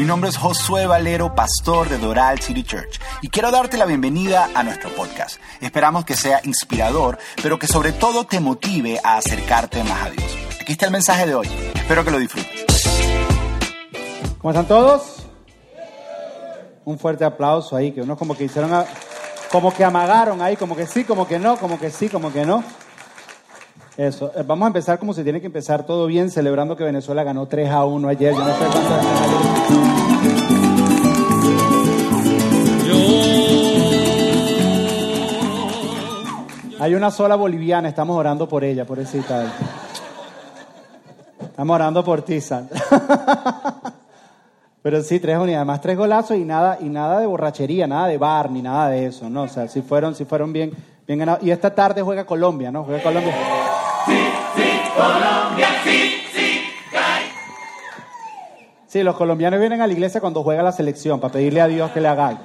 Mi nombre es Josué Valero, pastor de Doral City Church, y quiero darte la bienvenida a nuestro podcast. Esperamos que sea inspirador, pero que sobre todo te motive a acercarte más a Dios. Aquí está el mensaje de hoy. Espero que lo disfrutes. ¿Cómo están todos? Un fuerte aplauso ahí, que unos como que hicieron, a- como que amagaron ahí, como que sí, como que no, como que sí, como que no. Eso, eh, vamos a empezar como se tiene que empezar, todo bien, celebrando que Venezuela ganó 3 a 1 ayer. Yo no sé Hay una sola boliviana, estamos orando por ella, pobrecita. Estamos orando por ti. Pero sí, tres unidades, además tres golazos y nada, y nada de borrachería, nada de bar, ni nada de eso, ¿no? O sea, si fueron, si fueron bien, bien ganados. Y esta tarde juega Colombia, ¿no? Juega Colombia. Sí, los colombianos vienen a la iglesia cuando juega la selección, para pedirle a Dios que le haga algo.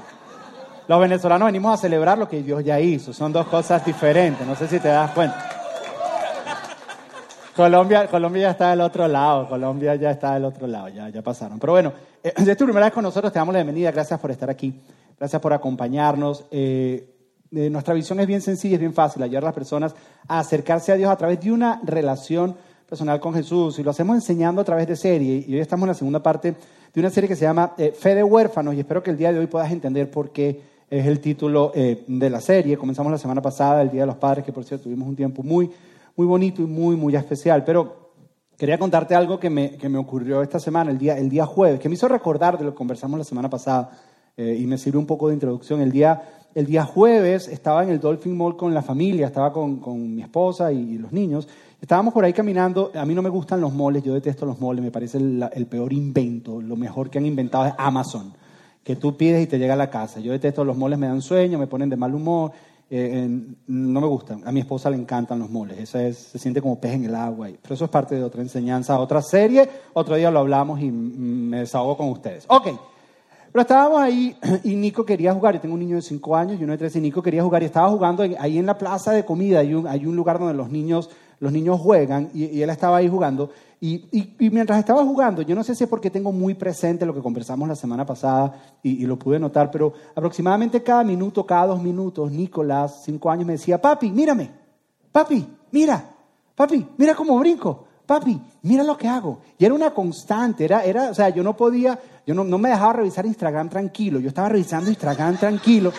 Los venezolanos venimos a celebrar lo que Dios ya hizo, son dos cosas diferentes, no sé si te das cuenta. Colombia, Colombia ya está del otro lado, Colombia ya está del otro lado, ya, ya pasaron. Pero bueno, eh, es tu primera vez con nosotros, te damos la bienvenida, gracias por estar aquí, gracias por acompañarnos. Eh, eh, nuestra visión es bien sencilla, es bien fácil, ayudar a las personas a acercarse a Dios a través de una relación personal con Jesús y lo hacemos enseñando a través de serie y hoy estamos en la segunda parte de una serie que se llama eh, Fe de Huérfanos y espero que el día de hoy puedas entender por qué es el título eh, de la serie. Comenzamos la semana pasada, el Día de los Padres, que por cierto tuvimos un tiempo muy, muy bonito y muy, muy especial, pero quería contarte algo que me, que me ocurrió esta semana, el día, el día jueves, que me hizo recordar de lo que conversamos la semana pasada y me sirve un poco de introducción. El día, el día jueves estaba en el Dolphin Mall con la familia, estaba con, mi esposa y, los niños. Estábamos por ahí caminando, a mí no me gustan los moles, yo detesto los moles, me parece el, peor invento, lo mejor que han inventado es Amazon, que tú pides y te llega a la casa. Yo detesto los moles, me dan sueño, me ponen de mal humor, eh, no me gustan. A mi esposa le encantan los moles, esa es, se siente como pez en el agua, pero eso es parte de otra enseñanza, otra serie, otro día lo hablamos y mm, me desahogo con ustedes. Ok, pero estábamos ahí y Nico quería jugar. Yo tengo un niño de 5 años y uno de 13 y Nico quería jugar y estaba jugando ahí en la plaza de comida. Hay un, hay un lugar donde los niños, los niños juegan y, y él estaba ahí jugando. Y, y- y mientras estaba jugando, yo no sé si es porque tengo muy presente lo que conversamos la semana pasada y, y lo pude notar, pero aproximadamente cada minuto, cada dos minutos, Nicolás, 5 años, me decía, papi, mírame, papi, mira, papi, mira cómo brinco, papi, mira lo que hago. Y era una constante, era, era, o sea, yo no podía, yo no, no me dejaba revisar Instagram tranquilo, yo estaba revisando Instagram tranquilo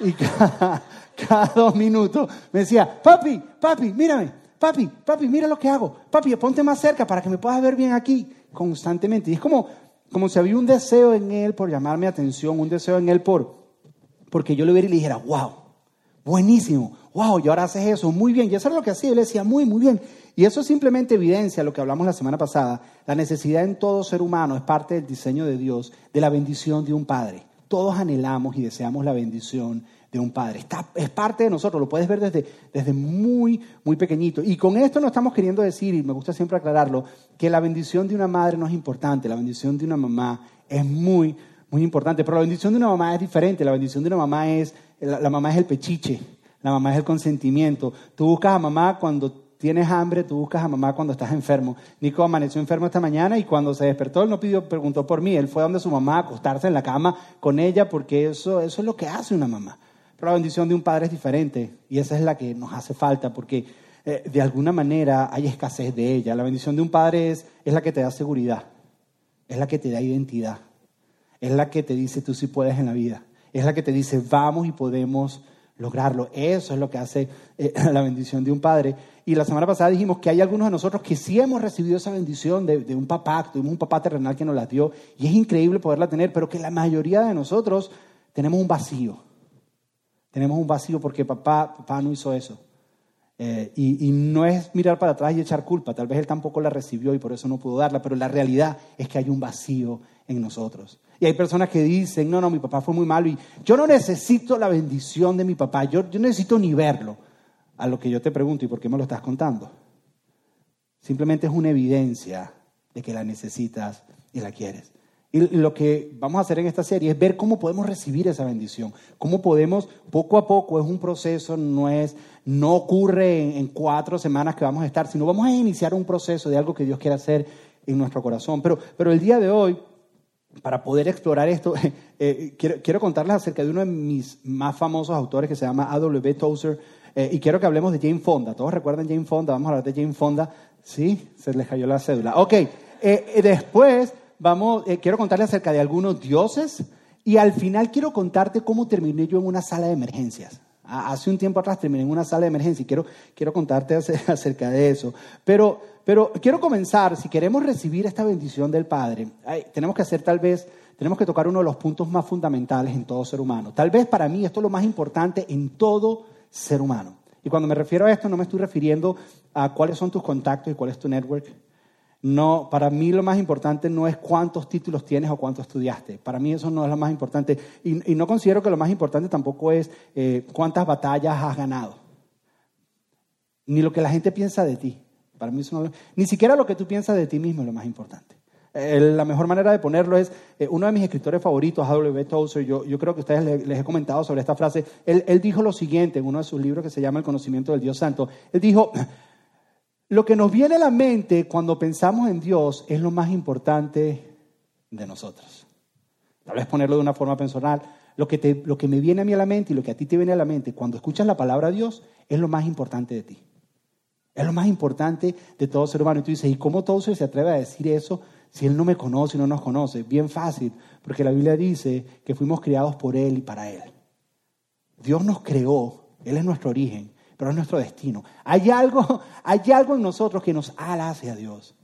y cada, dos minutos me decía, papi, papi, mírame, papi, papi, mira lo que hago, papi, ponte más cerca para que me puedas ver bien aquí constantemente. Y es como, como si había un deseo en él por llamarme atención, un deseo en él por, porque yo le viera y le dijera, wow, buenísimo, wow, y ahora haces eso, muy bien. Y eso era lo que hacía, yo le decía, muy, muy bien. Y eso simplemente evidencia lo que hablamos la semana pasada, la necesidad en todo ser humano, es parte del diseño de Dios, de la bendición de un padre. Todos anhelamos y deseamos la bendición de un padre. Está, es parte de nosotros, lo puedes ver desde, desde muy, muy pequeñito. Y con esto no estamos queriendo decir, y me gusta siempre aclararlo, que la bendición de una madre no es importante, la bendición de una mamá es muy, muy importante. Pero la bendición de una mamá es diferente, la bendición de una mamá es, la, la mamá es el pechiche, la mamá es el consentimiento. Tú buscas a mamá cuando tienes hambre, tú buscas a mamá cuando estás enfermo. Nico amaneció enfermo esta mañana y cuando se despertó él no pidió, preguntó por mí, él fue donde su mamá a acostarse en la cama con ella porque eso, eso es lo que hace una mamá. Pero la bendición de un padre es diferente y esa es la que nos hace falta porque eh, de alguna manera hay escasez de ella. La bendición de un padre es, es la que te da seguridad, es la que te da identidad, es la que te dice tú sí puedes en la vida, es la que te dice vamos y podemos lograrlo. Eso es lo que hace eh, la bendición de un padre. Y la semana pasada dijimos que hay algunos de nosotros que sí hemos recibido esa bendición de, un papá, tuvimos un papá terrenal que nos la dio y es increíble poderla tener, pero que la mayoría de nosotros tenemos un vacío. Tenemos un vacío porque papá, papá no hizo eso. Eh, y no es mirar para atrás y echar culpa, tal vez él tampoco la recibió y por eso no pudo darla, pero la realidad es que hay un vacío en nosotros. Y hay personas que dicen, no, no, mi papá fue muy malo y yo no necesito la bendición de mi papá, yo, yo necesito ni verlo. A lo que yo te pregunto, ¿y por qué me lo estás contando? Simplemente es una evidencia de que la necesitas y la quieres. Y lo que vamos a hacer en esta serie es ver cómo podemos recibir esa bendición, cómo podemos, poco a poco, es un proceso, no, es, no ocurre en, en cuatro semanas que vamos a estar, sino vamos a iniciar un proceso de algo que Dios quiere hacer en nuestro corazón. Pero, pero el día de hoy para poder explorar esto, eh, quiero, contarles acerca de uno de mis más famosos autores que se llama A.W. Tozer, eh, y quiero que hablemos de Jane Fonda. ¿Todos recuerdan Jane Fonda? Vamos a hablar de Jane Fonda. Sí, se les cayó la cédula. Ok, eh, después vamos, quiero contarles acerca de algunos dioses, y al final quiero contarte cómo terminé yo en una sala de emergencias. Hace un tiempo atrás terminé en una sala de emergencia y quiero, quiero contarte acerca de eso. Pero, pero quiero comenzar, si queremos recibir esta bendición del Padre, tenemos que hacer tal vez, tenemos que tocar uno de los puntos más fundamentales en todo ser humano. Tal vez para mí esto es lo más importante en todo ser humano. Y cuando me refiero a esto no me estoy refiriendo a cuáles son tus contactos y cuál es tu network. No, para mí lo más importante no es cuántos títulos tienes o cuánto estudiaste. Para mí eso no es lo más importante. Y, no considero que lo más importante tampoco es eh, cuántas batallas has ganado. Ni lo que la gente piensa de ti. Para mí eso no, ni siquiera lo que tú piensas de ti mismo es lo más importante. Eh, la mejor manera de ponerlo es, eh, uno de mis escritores favoritos, A.W. Tozer, yo, yo creo que ustedes les, he comentado sobre esta frase, él, él dijo lo siguiente en uno de sus libros que se llama El conocimiento del Dios Santo. Él dijo, lo que nos viene a la mente cuando pensamos en Dios es lo más importante de nosotros. Tal vez ponerlo de una forma personal. Lo que, lo que me viene a mí a la mente y lo que a ti te viene a la mente cuando escuchas la palabra de Dios es lo más importante de ti. Es lo más importante de todo ser humano. Y tú dices, ¿y cómo todo se atreve a decir eso si Él no me conoce y no nos conoce? Bien fácil, porque la Biblia dice que fuimos creados por Él y para Él. Dios nos creó, Él es nuestro origen, pero es nuestro destino. Hay algo, hay algo en nosotros que nos ala hacia Dios.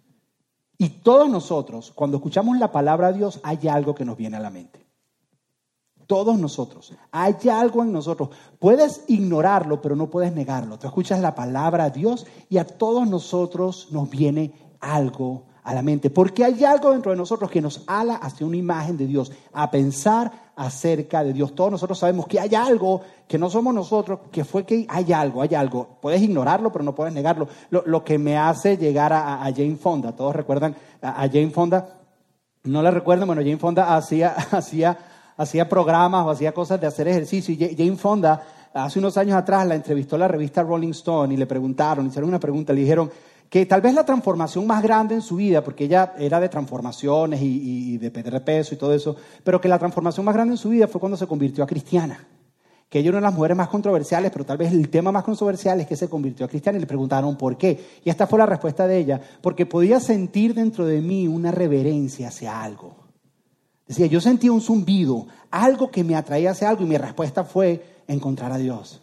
Y todos nosotros, cuando escuchamos la palabra de Dios, hay algo que nos viene a la mente. Todos nosotros. Hay algo en nosotros. Puedes ignorarlo, pero no puedes negarlo. Tú escuchas la palabra de Dios y a todos nosotros nos viene algo a la mente, porque hay algo dentro de nosotros que nos ala hacia una imagen de Dios, a pensar acerca de Dios. Todos nosotros sabemos que hay algo que no somos nosotros, que fue que hay algo, hay algo. Puedes ignorarlo, pero no puedes negarlo. Lo, que me hace llegar a, Jane Fonda, todos recuerdan a, Jane Fonda, no la recuerdan, bueno, Jane Fonda hacía, hacía, hacía programas o hacía cosas de hacer ejercicio y Jane Fonda hace unos años atrás la entrevistó la revista Rolling Stone y le preguntaron, hicieron una pregunta, le dijeron, que tal vez la transformación más grande en su vida, porque ella era de transformaciones y, de perder peso y todo eso, pero que la transformación más grande en su vida fue cuando se convirtió a cristiana. Que ella era una de las mujeres más controversiales, pero tal vez el tema más controversial es que se convirtió a cristiana y le preguntaron por qué. Y esta fue la respuesta de ella, porque podía sentir dentro de mí una reverencia hacia algo. Decía, yo sentía un zumbido, algo que me atraía hacia algo y mi respuesta fue encontrar a Dios.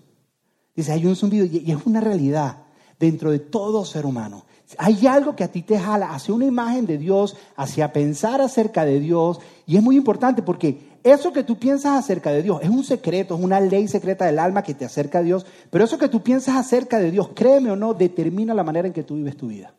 Dice, hay un zumbido y es una realidad dentro de todo ser humano. Hay algo que a ti te jala hacia una imagen de Dios, hacia pensar acerca de Dios, y es muy importante porque eso que tú piensas acerca de Dios es un secreto, es una ley secreta del alma que te acerca a Dios, pero eso que tú piensas acerca de Dios, créeme o no, determina la manera en que tú vives tu vida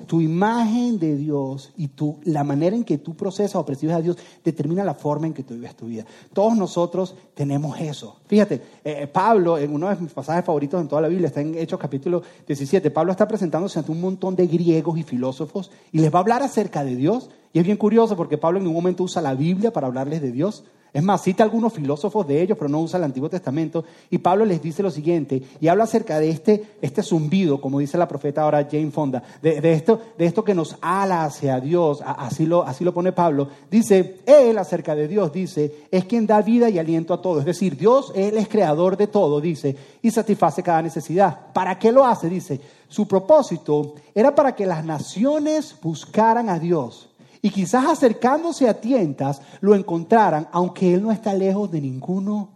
tu imagen de Dios y tu, la manera en que tú procesas o percibes a Dios determina la forma en que tú vives tu vida. Todos nosotros tenemos eso. Fíjate, eh, Pablo, en uno de mis pasajes favoritos en toda la Biblia, está en Hechos capítulo 17, Pablo está presentándose ante un montón de griegos y filósofos y les va a hablar acerca de Dios. Y es bien curioso porque Pablo en un momento usa la Biblia para hablarles de Dios. Es más, cita algunos filósofos de ellos, pero no usa el Antiguo Testamento. Y Pablo les dice lo siguiente, y habla acerca de este, este zumbido, como dice la profeta ahora Jane Fonda, de, esto, de esto que nos ala hacia Dios, así lo, así lo pone Pablo. Dice, Él acerca de Dios, dice, es quien da vida y aliento a todo. Es decir, Dios, Él es creador de todo, dice, y satisface cada necesidad. ¿Para qué lo hace? Dice, su propósito era para que las naciones buscaran a Dios y quizás acercándose a tientas lo encontraran, aunque Él no está lejos de ninguno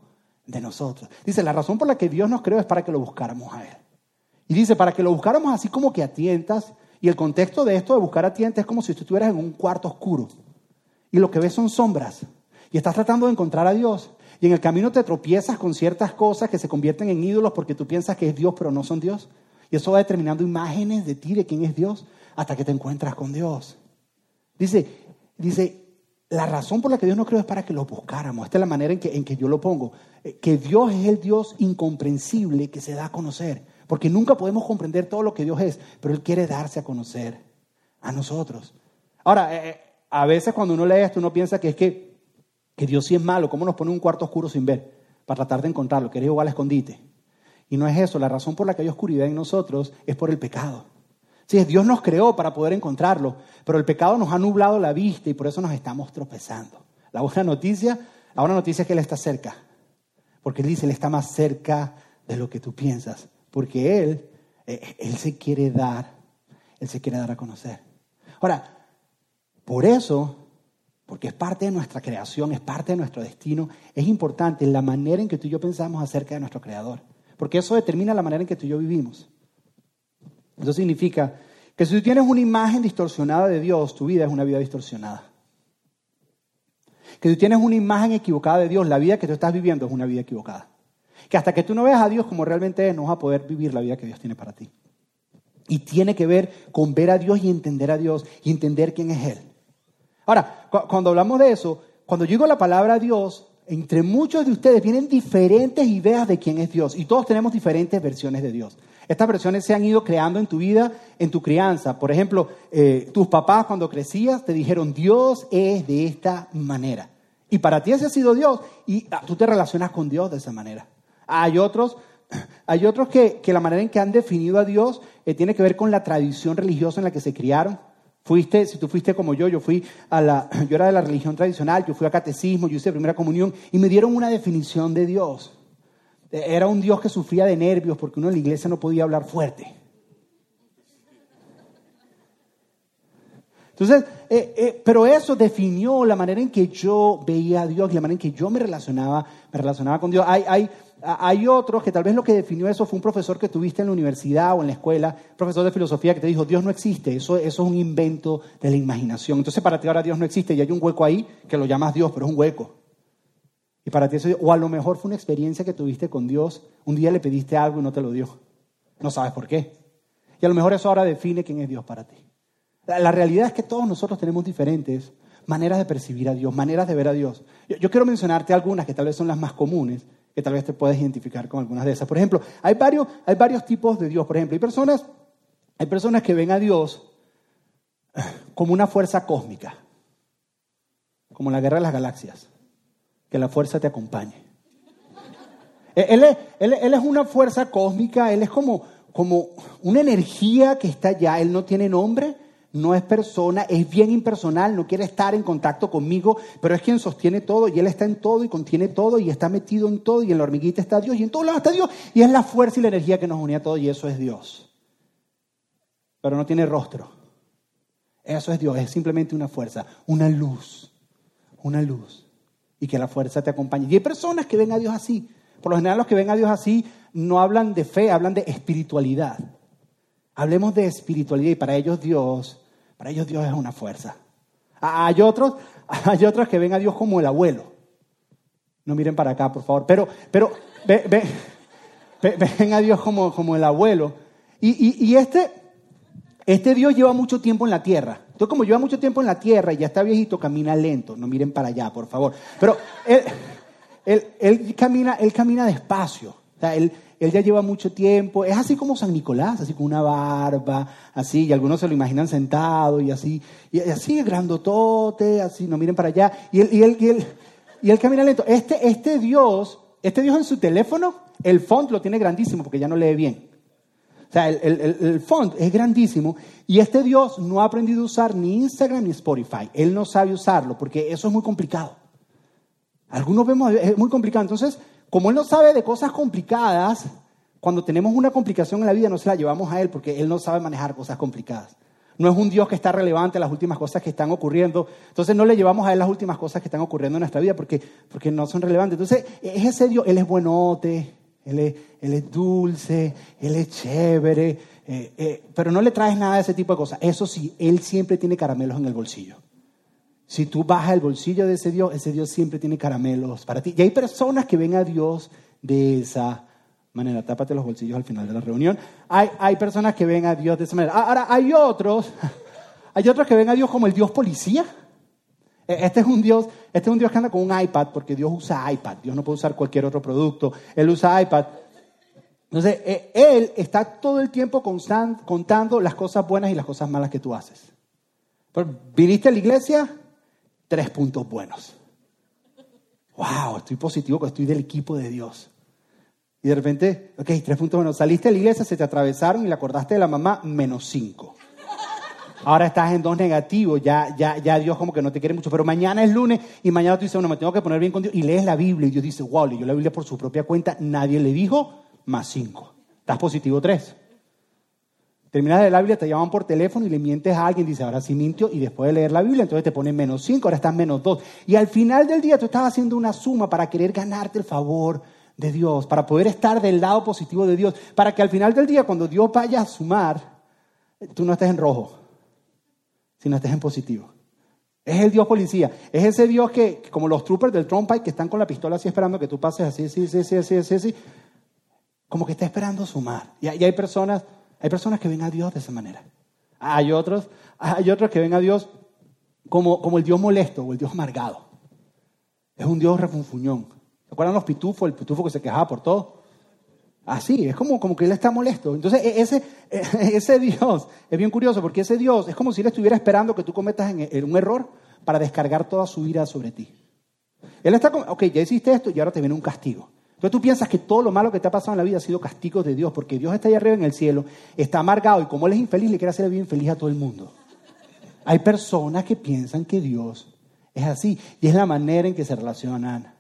de nosotros. Dice, la razón por la que Dios nos creó es para que lo buscáramos a Él. Y dice, para que lo buscáramos así como que a tientas. Y el contexto de esto de buscar a tientas es como si tú estuvieras en un cuarto oscuro. Y lo que ves son sombras. Y estás tratando de encontrar a Dios. Y en el camino te tropiezas con ciertas cosas que se convierten en ídolos porque tú piensas que es Dios, pero no son Dios. Y eso va determinando imágenes de ti, de quién es Dios, hasta que te encuentras con Dios. Dice, dice, la razón por la que Dios no creó es para que lo buscáramos. Esta es la manera en que, en que yo lo pongo. Eh, que Dios es el Dios incomprensible que se da a conocer. Porque nunca podemos comprender todo lo que Dios es, pero Él quiere darse a conocer a nosotros. Ahora, eh, eh, a veces cuando uno lee esto, uno piensa que es que, que Dios sí es malo. ¿Cómo nos pone un cuarto oscuro sin ver? Para tratar de encontrarlo, que igual a escondite. Y no es eso. La razón por la que hay oscuridad en nosotros es por el pecado. Sí, Dios nos creó para poder encontrarlo, pero el pecado nos ha nublado la vista y por eso nos estamos tropezando. La buena noticia, la buena noticia es que Él está cerca, porque Él dice, Él está más cerca de lo que tú piensas, porque Él, eh, Él se quiere dar, Él se quiere dar a conocer. Ahora, por eso, porque es parte de nuestra creación, es parte de nuestro destino, es importante la manera en que tú y yo pensamos acerca de nuestro Creador, porque eso determina la manera en que tú y yo vivimos. Eso significa que si tú tienes una imagen distorsionada de Dios, tu vida es una vida distorsionada. Que si tú tienes una imagen equivocada de Dios, la vida que tú estás viviendo es una vida equivocada. Que hasta que tú no veas a Dios como realmente es, no vas a poder vivir la vida que Dios tiene para ti. Y tiene que ver con ver a Dios y entender a Dios y entender quién es Él. Ahora, cuando hablamos de eso, cuando yo digo la palabra Dios, entre muchos de ustedes vienen diferentes ideas de quién es Dios y todos tenemos diferentes versiones de Dios. Estas versiones se han ido creando en tu vida, en tu crianza. Por ejemplo, eh, tus papás cuando crecías te dijeron, Dios es de esta manera. Y para ti ese ha sido Dios. Y ah, tú te relacionas con Dios de esa manera. Hay otros, hay otros que, la manera en que han definido a Dios eh, tiene que ver con la tradición religiosa en la que se criaron. Fuiste, si tú fuiste como yo, yo fui a la, yo era de la religión tradicional, yo fui a catecismo, yo hice primera comunión y me dieron una definición de Dios. Era un Dios que sufría de nervios porque uno en la iglesia no podía hablar fuerte. Entonces, eh, eh, pero eso definió la manera en que yo veía a Dios y la manera en que yo me relacionaba, me relacionaba con Dios. Hay, hay, hay otros que tal vez lo que definió eso fue un profesor que tuviste en la universidad o en la escuela, profesor de filosofía que te dijo, Dios no existe, eso, eso es un invento de la imaginación. Entonces para ti ahora Dios no existe y hay un hueco ahí que lo llamas Dios, pero es un hueco. Y para ti eso, o a lo mejor fue una experiencia que tuviste con Dios, un día le pediste algo y no te lo dio. No sabes por qué. Y a lo mejor eso ahora define quién es Dios para ti. La, realidad es que todos nosotros tenemos diferentes maneras de percibir a Dios, maneras de ver a Dios. Yo, quiero mencionarte algunas que tal vez son las más comunes, que tal vez te puedes identificar con algunas de esas. Por ejemplo, hay varios, hay varios tipos de Dios. Por ejemplo, hay personas, hay personas que ven a Dios como una fuerza cósmica, como la guerra de las galaxias que la fuerza te acompañe. Él es, él, es, una fuerza cósmica, Él es como, como una energía que está allá, Él no tiene nombre, no es persona, es bien impersonal, no quiere estar en contacto conmigo, pero es quien sostiene todo y Él está en todo y contiene todo y está metido en todo y en la hormiguita está Dios y en todos lados está Dios y es la fuerza y la energía que nos une a todos y eso es Dios. Pero no tiene rostro. Eso es Dios, es simplemente una fuerza, una luz, una luz y que la fuerza te acompañe. Y hay personas que ven a Dios así. Por lo general los que ven a Dios así no hablan de fe, hablan de espiritualidad. Hablemos de espiritualidad y para ellos Dios, para ellos Dios es una fuerza. Hay otros, hay otros que ven a Dios como el abuelo. No miren para acá, por favor. Pero, pero ven a Dios como, como el abuelo. Y, y este, este Dios lleva mucho tiempo en la tierra. Entonces, como lleva mucho tiempo en la tierra y ya está viejito, camina lento. No miren para allá, por favor. Pero él, camina, él camina despacio. O sea, él, él ya lleva mucho tiempo. Es así como San Nicolás, así con una barba, así, y algunos se lo imaginan sentado y así, y así grandotote, así, no miren para allá. Y él, y él, y él, y él camina lento. Este, este Dios, este Dios en su teléfono, el font lo tiene grandísimo porque ya no lee bien. O sea, el, font es grandísimo y este Dios no ha aprendido a usar ni Instagram ni Spotify. Él no sabe usarlo porque eso es muy complicado. Algunos vemos, es muy complicado. Entonces, como Él no sabe de cosas complicadas, cuando tenemos una complicación en la vida no se la llevamos a Él porque Él no sabe manejar cosas complicadas. No es un Dios que está relevante a las últimas cosas que están ocurriendo. Entonces no le llevamos a Él las últimas cosas que están ocurriendo en nuestra vida porque, porque no son relevantes. Entonces es ese Dios, Él es buenote, él es, dulce, Él es chévere, eh, eh, pero no le traes nada de ese tipo de cosas. Eso sí, Él siempre tiene caramelos en el bolsillo. Si tú bajas el bolsillo de ese Dios, ese Dios siempre tiene caramelos para ti. Y hay personas que ven a Dios de esa manera. Tápate los bolsillos al final de la reunión. Hay, hay personas que ven a Dios de esa manera. Ahora, hay otros, hay otros que ven a Dios como el Dios policía. E, este es un Dios, este es un Dios que anda con un iPad porque Dios usa iPad. Dios no puede usar cualquier otro producto. Él usa iPad. Entonces, e, Él está todo el tiempo contando las cosas buenas y las cosas malas que tú haces. ¿Viniste a la iglesia? Tres puntos buenos. Wow, estoy positivo, estoy del equipo de Dios. Y de repente, ok, tres puntos menos. Saliste de la iglesia, se te atravesaron y le acordaste de la mamá, menos cinco. Ahora estás en dos negativos, ya, ya, ya Dios como que no te quiere mucho. Pero mañana es lunes y mañana tú dices, bueno, me tengo que poner bien con Dios. Y lees la Biblia y Dios dice, wow, leyó la Biblia por su propia cuenta, nadie le dijo, más cinco. Estás positivo tres. Terminas de la Biblia, te llaman por teléfono y le mientes a alguien, dice, ahora sí mintió, y después de leer la Biblia, entonces te ponen menos cinco, ahora estás menos dos. Y al final del día tú estás haciendo una suma para querer ganarte el favor de Dios, para poder estar del lado positivo de Dios, para que al final del día, cuando Dios vaya a sumar, tú no estés en rojo, sino estés en positivo. Es el Dios policía. Es ese Dios que, como los troopers del Trump que están con la pistola así esperando que tú pases así, así, así, así, así, así, como que está esperando sumar. Y, hay personas, hay personas que ven a Dios de esa manera. Hay otros, hay otros que ven a Dios como, como el Dios molesto o el Dios amargado. Es un Dios refunfuñón. ¿Se acuerdan los pitufos? El pitufo que se quejaba por todo. Así, es como, como que él está molesto. Entonces, e, ese, e, ese Dios es bien curioso porque ese Dios es como si él estuviera esperando que tú cometas un error para descargar toda su ira sobre ti. Él está como, ok, ya hiciste esto y ahora te viene un castigo. Entonces tú piensas que todo lo malo que te ha pasado en la vida ha sido castigo de Dios, porque Dios está allá arriba en el cielo, está amargado y como él es infeliz, le quiere hacer bien feliz a todo el mundo. Hay personas que piensan que Dios es así y es la manera en que se relacionan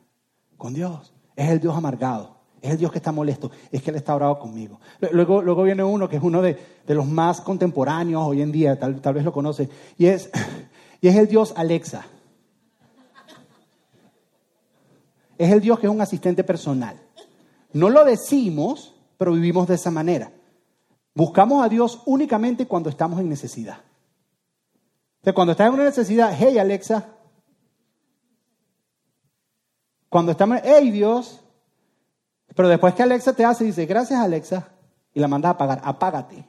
con Dios. Es el Dios amargado, es el Dios que está molesto, es que Él está bravo conmigo. Luego, luego viene uno que es uno de, los más contemporáneos hoy en día, tal, vez lo conoce, y es, y es el Dios Alexa. Es el Dios que es un asistente personal. No lo decimos, pero vivimos de esa manera. Buscamos a Dios únicamente cuando estamos en necesidad. Entonces, cuando estás en una necesidad, hey Alexa. Cuando estamos, hey Dios. Pero después que Alexa te hace, dice, gracias Alexa, y la mandas a pagar, apágate.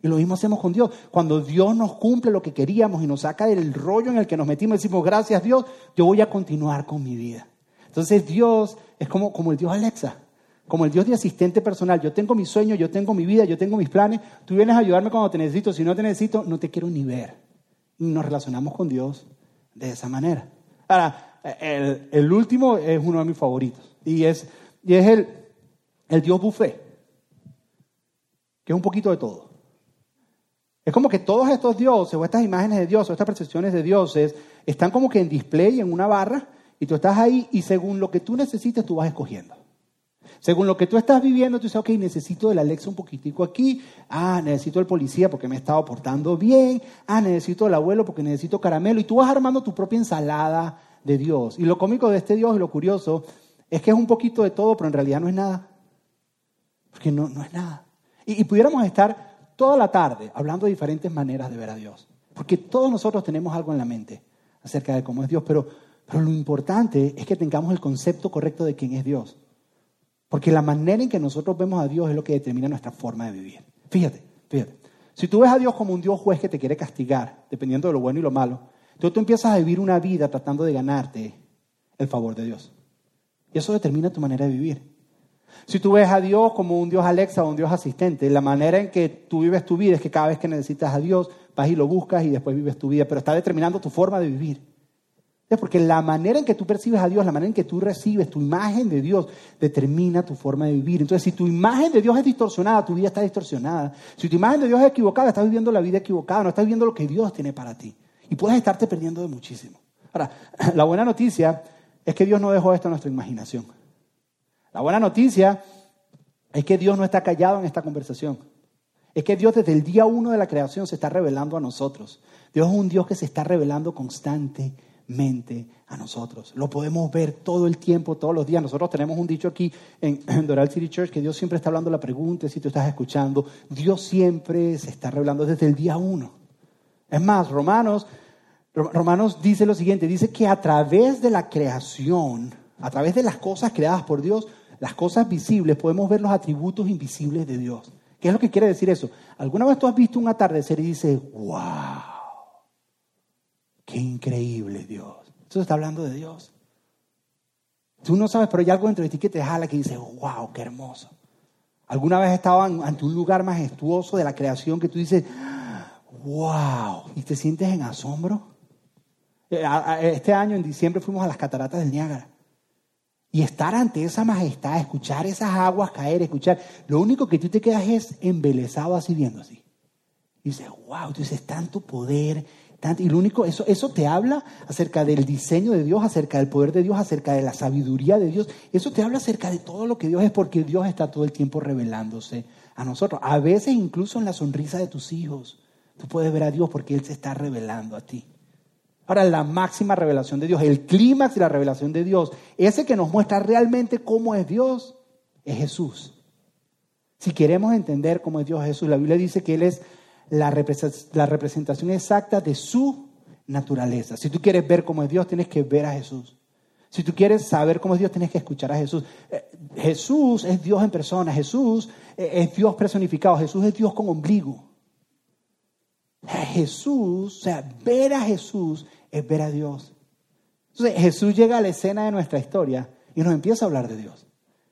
Y lo mismo hacemos con Dios. Cuando Dios nos cumple lo que queríamos y nos saca del rollo en el que nos metimos, decimos, gracias Dios, yo voy a continuar con mi vida. Entonces Dios es como, como el Dios Alexa, como el Dios de asistente personal. Yo tengo mis sueños, yo tengo mi vida, yo tengo mis planes. Tú vienes a ayudarme cuando te necesito. Si no te necesito, no te quiero ni ver. Nos relacionamos con Dios de esa manera. Ahora, el, el último es uno de mis favoritos. Y es, y es el, el Dios buffet, que es un poquito de todo. Es como que todos estos dioses o estas imágenes de Dios o estas percepciones de dioses están como que en display en una barra y tú estás ahí y según lo que tú necesites, tú vas escogiendo. Según lo que tú estás viviendo, tú dices, ok, necesito el Alexa un poquitico aquí. Ah, necesito el policía porque me he estado portando bien. Ah, necesito el abuelo porque necesito caramelo. Y tú vas armando tu propia ensalada de Dios. Y lo cómico de este Dios y lo curioso es que es un poquito de todo, pero en realidad no es nada. Porque no, no es nada. Y, pudiéramos estar toda la tarde hablando de diferentes maneras de ver a Dios. Porque todos nosotros tenemos algo en la mente acerca de cómo es Dios, pero pero lo importante es que tengamos el concepto correcto de quién es Dios. Porque la manera en que nosotros vemos a Dios es lo que determina nuestra forma de vivir. Fíjate, fíjate. Si tú ves a Dios como un Dios juez que te quiere castigar, dependiendo de lo bueno y lo malo, entonces tú empiezas a vivir una vida tratando de ganarte el favor de Dios. Y eso determina tu manera de vivir. Si tú ves a Dios como un Dios Alexa o un Dios asistente, la manera en que tú vives tu vida es que cada vez que necesitas a Dios, vas y lo buscas y después vives tu vida, pero está determinando tu forma de vivir. Porque la manera en que tú percibes a Dios, la manera en que tú recibes tu imagen de Dios, determina tu forma de vivir. Entonces, si tu imagen de Dios es distorsionada, tu vida está distorsionada. Si tu imagen de Dios es equivocada, estás viviendo la vida equivocada, no estás viviendo lo que Dios tiene para ti. Y puedes estarte perdiendo de muchísimo. Ahora, la buena noticia es que Dios no dejó esto a nuestra imaginación. La buena noticia es que Dios no está callado en esta conversación. Es que Dios desde el día uno de la creación se está revelando a nosotros. Dios es un Dios que se está revelando constantemente mente a nosotros. Lo podemos ver todo el tiempo, todos los días. Nosotros tenemos un dicho aquí en, Doral City Church que Dios siempre está hablando la pregunta, si tú estás escuchando. Dios siempre se está revelando desde el día uno. Es más, Romanos, Romanos dice lo siguiente, dice que a través de la creación, a través de las cosas creadas por Dios, las cosas visibles, podemos ver los atributos invisibles de Dios. ¿Qué es lo que quiere decir eso? ¿Alguna vez tú has visto un atardecer y dices, wow? Qué increíble Dios. Eso está hablando de Dios. Tú no sabes, pero hay algo dentro de ti que te jala que dice, wow, qué hermoso. ¿Alguna vez estabas ante un lugar majestuoso de la creación que tú dices, wow, y te sientes en asombro? Eh, este año, en diciembre, fuimos a las cataratas del Niágara. y estar ante esa majestad, escuchar esas aguas caer, escuchar, lo único que tú te quedas es embelesado así viendo así. Y dices, wow, tú dices, tanto poder, y lo único, eso, eso te habla acerca del diseño de Dios, acerca del poder de Dios, acerca de la sabiduría de Dios. Eso te habla acerca de todo lo que Dios es, porque Dios está todo el tiempo revelándose a nosotros. A veces incluso en la sonrisa de tus hijos, tú puedes ver a Dios porque Él se está revelando a ti. Ahora, la máxima revelación de Dios, el clímax de la revelación de Dios, ese que nos muestra realmente cómo es Dios, es Jesús. Si queremos entender cómo es Dios Jesús, la Biblia dice que Él es la representación exacta de su naturaleza. Si tú quieres ver cómo es Dios, tienes que ver a Jesús. Si tú quieres saber cómo es Dios, tienes que escuchar a Jesús. Eh, Jesús es Dios en persona, Jesús eh, es Dios personificado, Jesús es Dios con ombligo. Jesús, o sea, ver a Jesús es ver a Dios. Entonces Jesús llega a la escena de nuestra historia y nos empieza a hablar de Dios.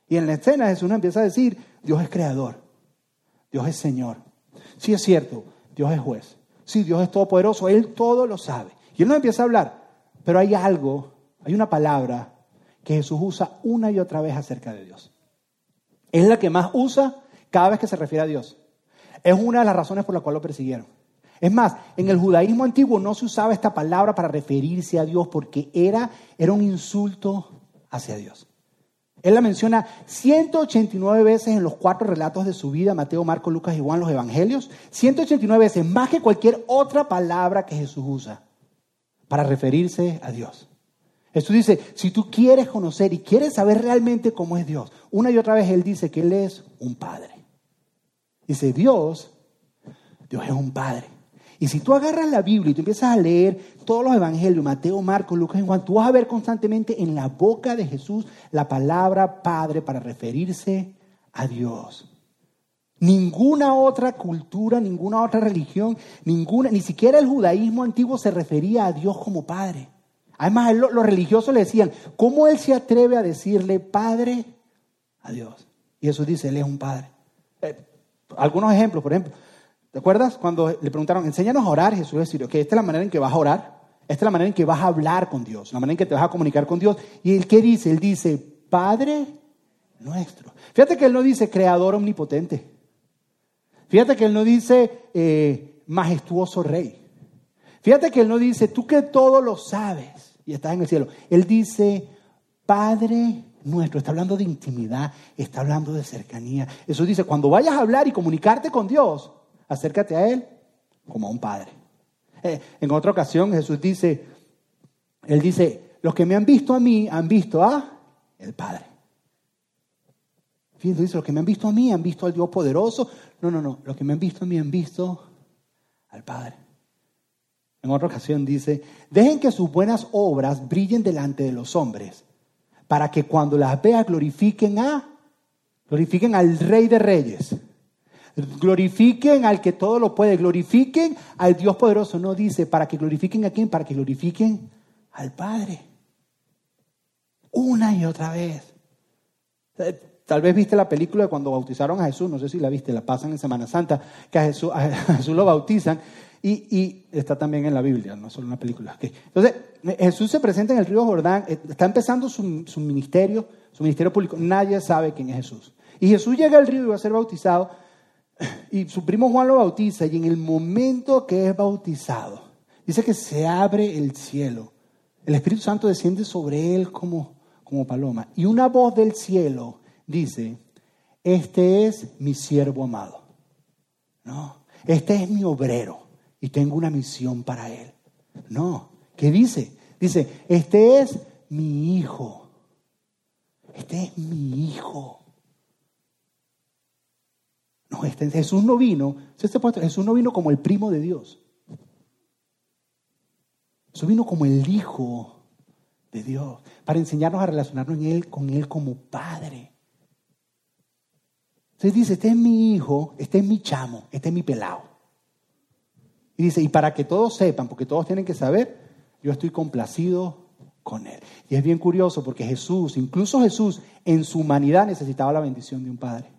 Y en la escena Jesús nos empieza a decir, Dios es creador, Dios es Señor. Sí es cierto, Dios es juez. Sí, Dios es todopoderoso, Él todo lo sabe. Y Él nos empieza a hablar, pero hay algo, hay una palabra que Jesús usa una y otra vez acerca de Dios. Es la que más usa cada vez que se refiere a Dios. Es una de las razones por las cuales lo persiguieron. Es más, en el judaísmo antiguo no se usaba esta palabra para referirse a Dios porque era, era un insulto hacia Dios. Él la menciona 189 veces en los cuatro relatos de su vida, Mateo, Marco, Lucas y Juan, los evangelios. 189 veces, más que cualquier otra palabra que Jesús usa para referirse a Dios. Jesús dice, si tú quieres conocer y quieres saber realmente cómo es Dios, una y otra vez Él dice que Él es un Padre. Dice, Dios, Dios es un Padre. Y si tú agarras la Biblia y tú empiezas a leer todos los evangelios, Mateo, Marcos, Lucas y Juan, tú vas a ver constantemente en la boca de Jesús la palabra Padre para referirse a Dios. Ninguna otra cultura, ninguna otra religión, ninguna, ni siquiera el judaísmo antiguo se refería a Dios como Padre. Además, los religiosos le decían, ¿cómo él se atreve a decirle Padre a Dios? Y Jesús dice, Él es un Padre. Eh, algunos ejemplos, por ejemplo, ¿Te acuerdas cuando le preguntaron, enséñanos a orar? Jesús decía, ok, esta es la manera en que vas a orar, esta es la manera en que vas a hablar con Dios, la manera en que te vas a comunicar con Dios. ¿Y él qué dice? Él dice, Padre nuestro. Fíjate que él no dice creador omnipotente. Fíjate que él no dice eh, majestuoso rey. Fíjate que él no dice, tú que todo lo sabes y estás en el cielo. Él dice, Padre nuestro. Está hablando de intimidad, está hablando de cercanía. Eso dice, cuando vayas a hablar y comunicarte con Dios, Acércate a Él como a un padre. Eh, en otra ocasión Jesús dice, Él dice, los que me han visto a mí han visto a el Padre. Fíjense, dice, los que me han visto a mí han visto al Dios poderoso. No, no, no, los que me han visto a mí han visto al Padre. En otra ocasión dice, dejen que sus buenas obras brillen delante de los hombres, para que cuando las vean glorifiquen a, glorifiquen al Rey de Reyes Glorifiquen al que todo lo puede, glorifiquen al Dios poderoso. No dice, para que glorifiquen a quién, para que glorifiquen al Padre. Una y otra vez. Eh, tal vez viste la película de cuando bautizaron a Jesús, no sé si la viste, la pasan en Semana Santa, que a Jesús, Jesús lo bautizan y, está también en la Biblia, no solo una película. Entonces, Jesús se presenta en el río Jordán, eh, está empezando su, su ministerio, su ministerio público, nadie sabe quién es Jesús. Y Jesús llega al río y va a ser bautizado y su primo Juan lo bautiza y en el momento que es bautizado, dice que se abre el cielo. El Espíritu Santo desciende sobre él como, como paloma. Y una voz del cielo dice, este es mi siervo amado. No, este es mi obrero y tengo una misión para él. No, ¿qué dice? Dice, este es mi hijo. Este es mi hijo. No, este, Jesús no vino, este Jesús no vino como el primo de Dios. Jesús vino como el hijo de Dios, para enseñarnos a relacionarnos en él, con Él como Padre. Entonces dice, este es mi hijo, este es mi chamo, este es mi pelado. Y dice, y para que todos sepan, porque todos tienen que saber, yo estoy complacido con Él. Y es bien curioso porque Jesús, incluso Jesús, en su humanidad necesitaba la bendición de un Padre.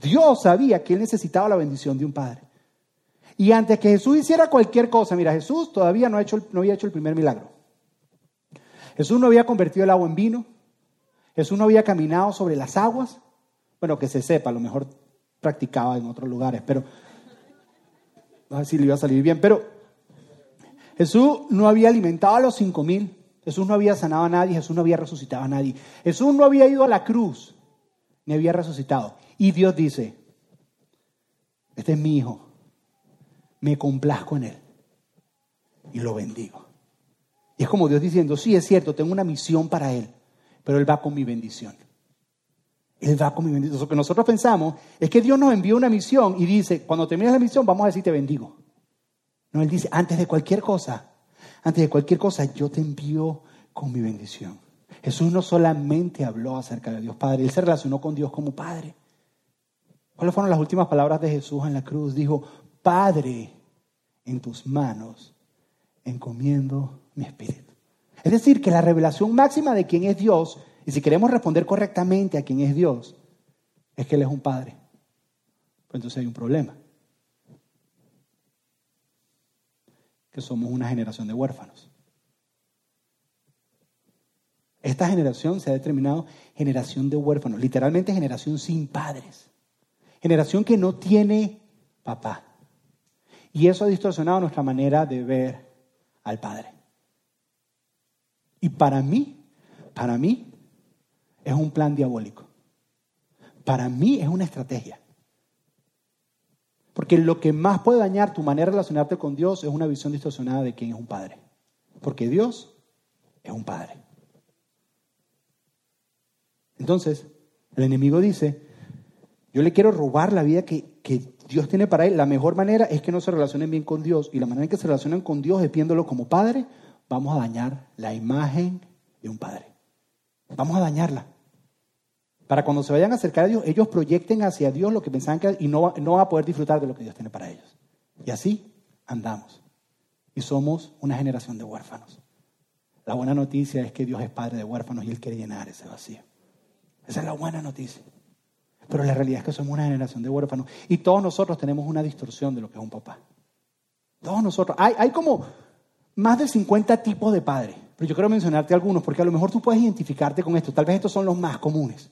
Dios sabía que él necesitaba la bendición de un padre. Y antes que Jesús hiciera cualquier cosa, mira, Jesús todavía no, no había hecho el primer milagro. Jesús no había convertido el agua en vino. Jesús no había caminado sobre las aguas. Bueno, que se sepa, a lo mejor practicaba en otros lugares, pero a ver si le iba a salir bien. Pero Jesús no había alimentado a los cinco mil. Jesús no había sanado a nadie. Jesús no había resucitado a nadie. Jesús no había ido a la cruz ni había resucitado. Y Dios dice, este es mi hijo, me complazco en él y lo bendigo. Y es como Dios diciendo, sí, es cierto, tengo una misión para él, pero él va con mi bendición. Él va con mi bendición. Lo que nosotros pensamos es que Dios nos envió una misión y dice, cuando termines la misión vamos a decir te bendigo. No, Él dice, antes de cualquier cosa, antes de cualquier cosa, yo te envío con mi bendición. Jesús no solamente habló acerca de Dios Padre, Él se relacionó con Dios como Padre. ¿Cuáles fueron las últimas palabras de Jesús en la cruz? Dijo, Padre, en tus manos encomiendo mi espíritu. Es decir, que la revelación máxima de quién es Dios, y si queremos responder correctamente a quién es Dios, es que Él es un Padre. Pues entonces hay un problema. Que somos una generación de huérfanos. Esta generación se ha determinado generación de huérfanos, literalmente generación sin padres, generación que no tiene papá. Y eso ha distorsionado nuestra manera de ver al Padre. Y para mí, para mí, es un plan diabólico. Para mí es una estrategia. Porque lo que más puede dañar tu manera de relacionarte con Dios es una visión distorsionada de quién es un padre. Porque Dios es un padre. Entonces, el enemigo dice, yo le quiero robar la vida que, Dios tiene para él. La mejor manera es que no se relacionen bien con Dios. Y la manera en que se relacionan con Dios es viéndolo como padre, vamos a dañar la imagen de un padre. Vamos a dañarla. Para cuando se vayan a acercar a Dios, ellos proyecten hacia Dios lo que pensaban que y no, no van a poder disfrutar de lo que Dios tiene para ellos. Y así andamos. Y somos una generación de huérfanos. La buena noticia es que Dios es padre de huérfanos y Él quiere llenar ese vacío. Esa es la buena noticia. Pero la realidad es que somos una generación de huérfanos y todos nosotros tenemos una distorsión de lo que es un papá. Todos nosotros. Hay, hay como más de 50 tipos de padres, pero yo quiero mencionarte algunos porque a lo mejor tú puedes identificarte con esto. Tal vez estos son los más comunes.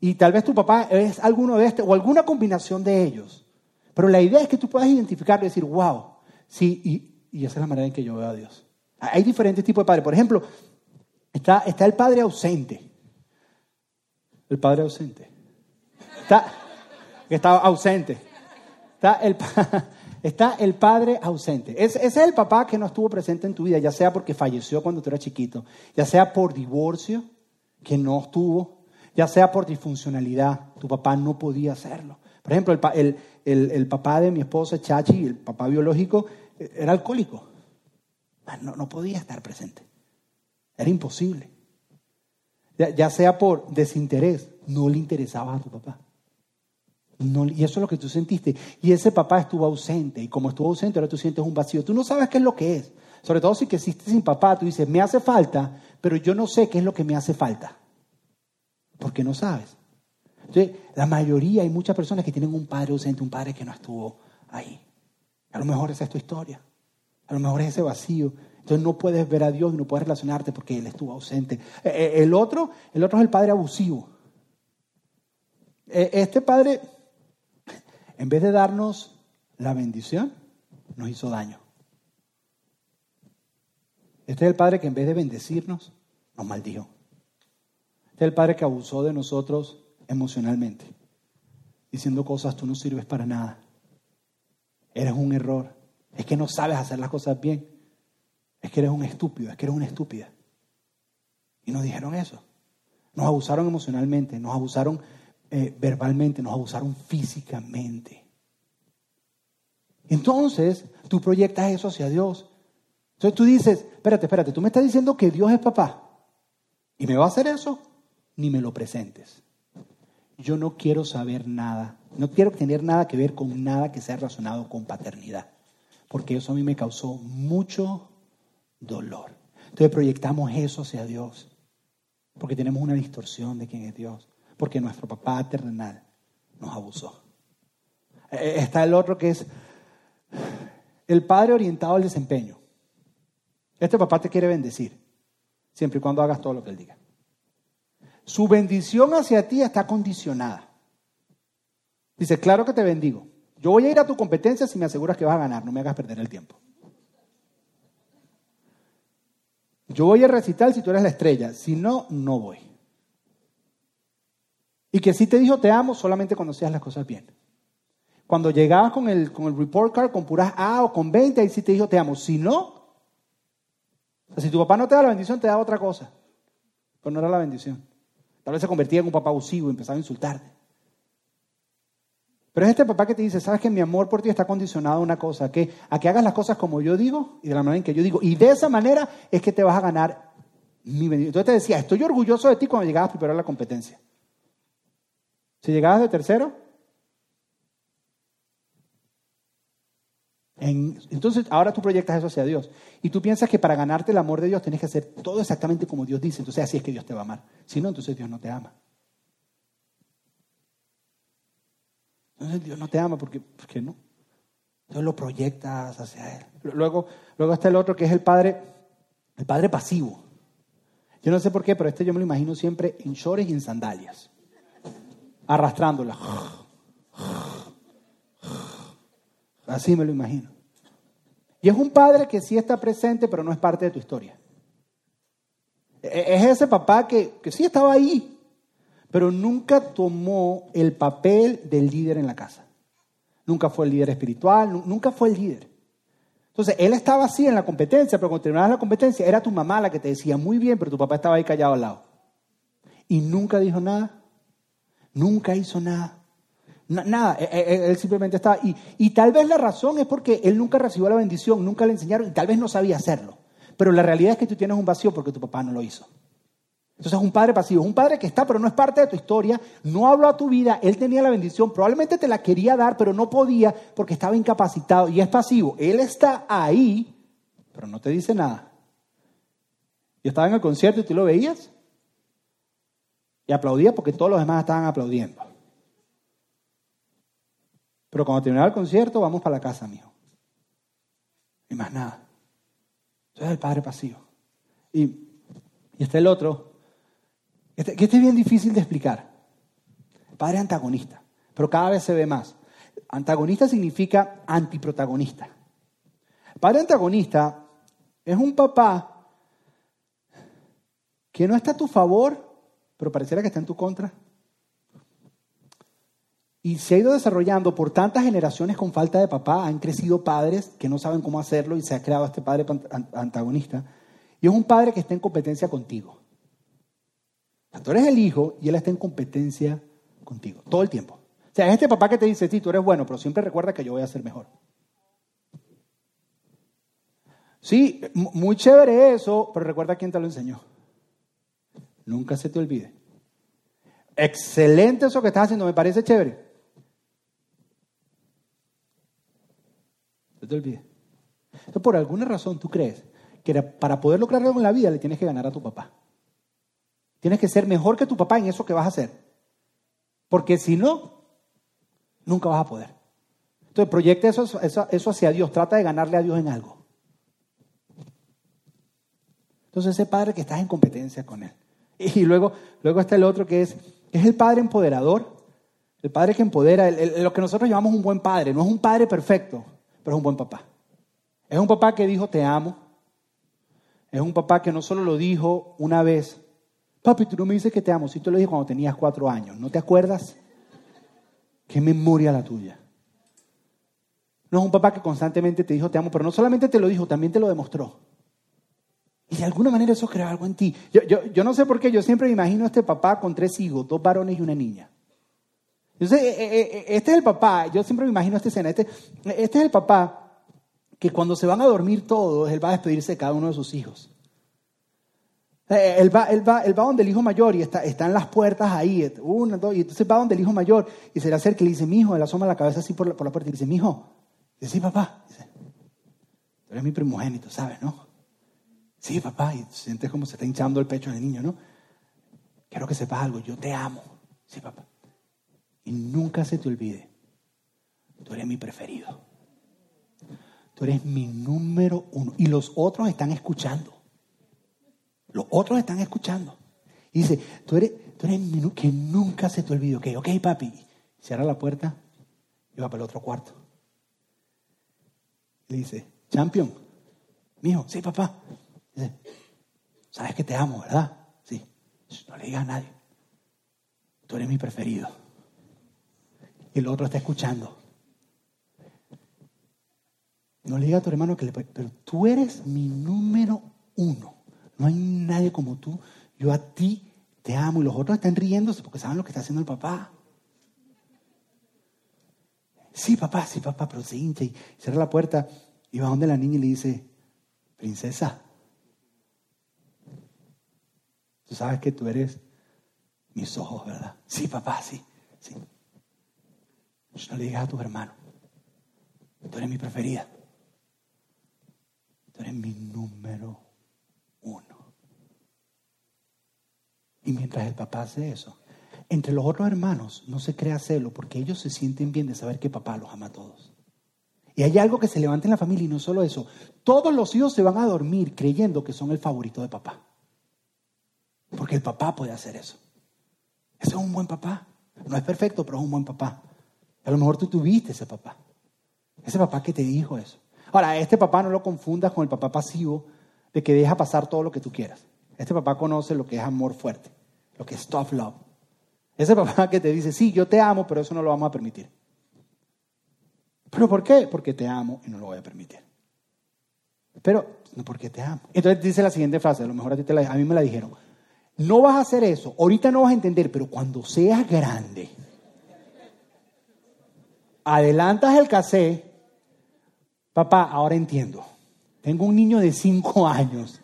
Y tal vez tu papá es alguno de estos o alguna combinación de ellos. Pero la idea es que tú puedas identificarlo y decir, wow, sí, y, y esa es la manera en que yo veo a Dios. Hay diferentes tipos de padres. Por ejemplo, está, está el padre ausente. El padre ausente. Está, está ausente. Está el, está el padre ausente. ese es el papá que no estuvo presente en tu vida, ya sea porque falleció cuando tú eras chiquito, ya sea por divorcio, que no estuvo, ya sea por disfuncionalidad, tu papá no podía hacerlo. Por ejemplo, el, el, el, papá de mi esposa, Chachi, el papá biológico, eh, era alcohólico. Ah, no, no podía estar presente. Era imposible ya sea por desinterés, no le interesaba a tu papá. Y eso es lo que tú sentiste. Y ese papá estuvo ausente. Y como estuvo ausente, ahora tú sientes un vacío. Tú no sabes qué es lo que es. Sobre todo si que existes sin papá, tú dices, me hace falta, pero yo no sé qué es lo que me hace falta. Porque no sabes. Entonces, la mayoría, hay muchas personas que tienen un padre ausente, un padre que no estuvo ahí. A lo mejor esa es tu historia. A lo mejor es ese vacío entonces no puedes ver a Dios y no puedes relacionarte porque Él estuvo ausente. Eh, eh, el otro, el otro es el padre abusivo. Eh, este padre, en vez de darnos la bendición, nos hizo daño. Este es el padre que en vez de bendecirnos, nos maldijo. Este es el padre que abusó de nosotros emocionalmente, diciendo cosas, tú no sirves para nada. Eres un error. Es que no sabes hacer las cosas bien es que eres un estúpido, es que eres una estúpida. Y nos dijeron eso. Nos abusaron emocionalmente, nos abusaron eh, verbalmente, nos abusaron físicamente. Entonces, tú proyectas eso hacia Dios. Entonces tú dices, espérate, espérate, tú me estás diciendo que Dios es papá. ¿Y me va a hacer eso? Ni me lo presentes. Yo no quiero saber nada, no quiero tener nada que ver con nada que sea relacionado con paternidad, porque eso a mí me causó mucho dolor. Entonces proyectamos eso hacia Dios, porque tenemos una distorsión de quién es Dios, porque nuestro papá terrenal nos abusó. Eh, eh, está el otro que es el padre orientado al desempeño. Este papá te quiere bendecir. siempre y cuando hagas todo lo que Él diga. Su bendición hacia ti está condicionada. Dice, claro que te bendigo. Yo voy a ir a tu competencia si me aseguras que vas a ganar, no me hagas perder el tiempo. Yo voy a recitar si tú eres la estrella, si no, no voy. Y que si te dijo te amo solamente cuando seas las cosas bien. Cuando llegabas con el, con el report card con puras A o con 20, ahí sí te dijo te amo. Si no, si tu papá no te da la bendición, te da otra cosa. Pero no era la bendición. Tal vez se convertía en un papá abusivo y empezaba a insultarte. Pero es este papá que te dice, sabes que mi amor por ti está condicionado a una cosa, que, a que hagas las cosas como yo digo y de la manera en que yo digo. Y de esa manera es que te vas a ganar mi bendición. Entonces te decía, estoy orgulloso de ti cuando llegabas a la competencia. Si llegabas de tercero, entonces, ahora tú proyectas eso hacia Dios. Y tú piensas que para ganarte el amor de Dios tienes que hacer todo exactamente como Dios dice. Entonces, así es que Dios te va a amar. Si no, entonces Dios no te ama. Entonces, Dios no te ama porque, porque no. Entonces lo proyectas hacia Él. Luego, luego está el otro que es el padre, el padre pasivo. Yo no sé por qué, pero este yo me lo imagino siempre en shorts y en sandalias. Arrastrándola. Así me lo imagino. Y es un padre que sí está presente, pero no es parte de tu historia. E-, es ese papá que, que sí estaba ahí, pero nunca tomó el papel del líder en la casa. Nunca fue el líder espiritual, nunca fue el líder. Entonces, él estaba así en la competencia, pero cuando terminabas la competencia, era tu mamá la que te decía muy bien, pero tu papá estaba ahí callado al lado. Y nunca dijo nada, nunca hizo nada. Nada, e, e, él simplemente estaba. Y, y tal vez la razón es porque él nunca recibió la bendición, nunca le enseñaron y tal vez no sabía hacerlo. Pero la realidad es que tú tienes un vacío porque tu papá no lo hizo. Entonces es un padre pasivo, es un padre que está, pero no es parte de tu historia, no habló a tu vida, él tenía la bendición, probablemente te la quería dar, pero no podía porque estaba incapacitado y es pasivo. Él está ahí, pero no te dice nada. Yo estaba en el concierto y tú lo veías y aplaudía porque todos los demás estaban aplaudiendo. Pero cuando terminaba el concierto, vamos para la casa, mijo. Y más nada. Entonces es el padre pasivo. Y, y está el otro, este, que este es bien difícil de explicar. Padre antagonista, pero cada vez se ve más. Antagonista significa antiprotagonista. Padre antagonista es un papá que no está a tu favor, pero pareciera que está en tu contra. Y se ha ido desarrollando por tantas generaciones con falta de papá, han crecido padres que no saben cómo hacerlo y se ha creado este padre antagonista. Y es un padre que está en competencia contigo. tú eres el hijo y él está en competencia contigo, todo el tiempo. O sea, es este papá que te dice, sí, tú eres bueno, pero siempre recuerda que yo voy a ser mejor. Sí, muy chévere eso, pero recuerda quién te lo enseñó. Nunca se te olvide. Excelente eso que estás haciendo, me parece chévere. No te olvides. Entonces, por alguna razón tú crees que para poder lograr algo en la vida le tienes que ganar a tu papá. Tienes que ser mejor que tu papá en eso que vas a hacer. Porque si no, nunca vas a poder. Entonces, proyecta eso, eso, hacia Dios. Trata de ganarle a Dios en algo. Entonces, ese padre que estás en competencia con él. Y luego, luego está el otro que es, es el padre empoderador. El padre que empodera, lo que nosotros llamamos un buen padre. No es un padre perfecto, pero es un buen papá. Es un papá que dijo te amo. Es un papá que no solo lo dijo una vez. Papi, tú no me dices que te amo. Si tú lo dijiste cuando tenías cuatro años. ¿No te acuerdas? Qué memoria la tuya. No es un papá que constantemente te dijo te amo, pero no solamente te lo dijo, también te lo demostró. Y de alguna manera eso crea algo en ti. Yo, yo, yo no sé por qué, yo siempre me imagino a este papá con tres hijos, dos varones y una niña. Entonces, eh, eh, eh, este es el papá, yo siempre me imagino esta escena, este, este es el papá que cuando se van a dormir todos, él va a despedirse de cada uno de sus hijos. Él va, él va, él va donde el hijo mayor y está, en las puertas ahí, una, dos, y entonces va donde el hijo mayor y se le acerca y le dice, mi hijo, él asoma la cabeza así por la, por la puerta y dice, mi hijo, dice, sí, papá, dice, tú eres mi primogénito, ¿sabes, no? Sí, papá, y sientes como se está hinchando el pecho del niño, ¿no? Quiero que sepas algo, yo te amo. Sí, papá. Y nunca se te olvide, tú eres mi preferido. Tú eres mi número uno. Y los otros están escuchando. Los otros están escuchando. Y dice, tú eres, tú eres menú que nunca se te olvida. Ok, ok, papi. Cierra la puerta y va para el otro cuarto. Le dice, champion, mijo, sí, papá. Dice, sabes que te amo, ¿verdad? Sí. No le digas a nadie. Tú eres mi preferido. Y el otro está escuchando. No le diga a tu hermano que le... Pero tú eres mi número uno. No hay nadie como tú. Yo a ti te amo. Y los otros están riéndose porque saben lo que está haciendo el papá. Sí, papá, sí, papá, pero se y cierra la puerta y va donde la niña y le dice, princesa, tú sabes que tú eres mis ojos, ¿verdad? Sí, papá, sí, sí. No le digas a tu hermano, tú eres mi preferida. Tú eres mi número uno. Y mientras el papá hace eso, entre los otros hermanos no se crea celo porque ellos se sienten bien de saber que papá los ama a todos. Y hay algo que se levanta en la familia y no solo eso. Todos los hijos se van a dormir creyendo que son el favorito de papá. Porque el papá puede hacer eso. Ese es un buen papá. No es perfecto, pero es un buen papá. A lo mejor tú tuviste ese papá. Ese papá que te dijo eso. Ahora, este papá no lo confundas con el papá pasivo de que deja pasar todo lo que tú quieras. Este papá conoce lo que es amor fuerte, lo que es tough love. Ese papá que te dice, sí, yo te amo, pero eso no lo vamos a permitir. ¿Pero por qué? Porque te amo y no lo voy a permitir. Pero no porque te amo. Entonces dice la siguiente frase, a lo mejor a, ti te a mí me la dijeron. No vas a hacer eso, ahorita no vas a entender, pero cuando seas grande, adelantas el casé Papá, ahora entiendo. Tengo un niño de cinco años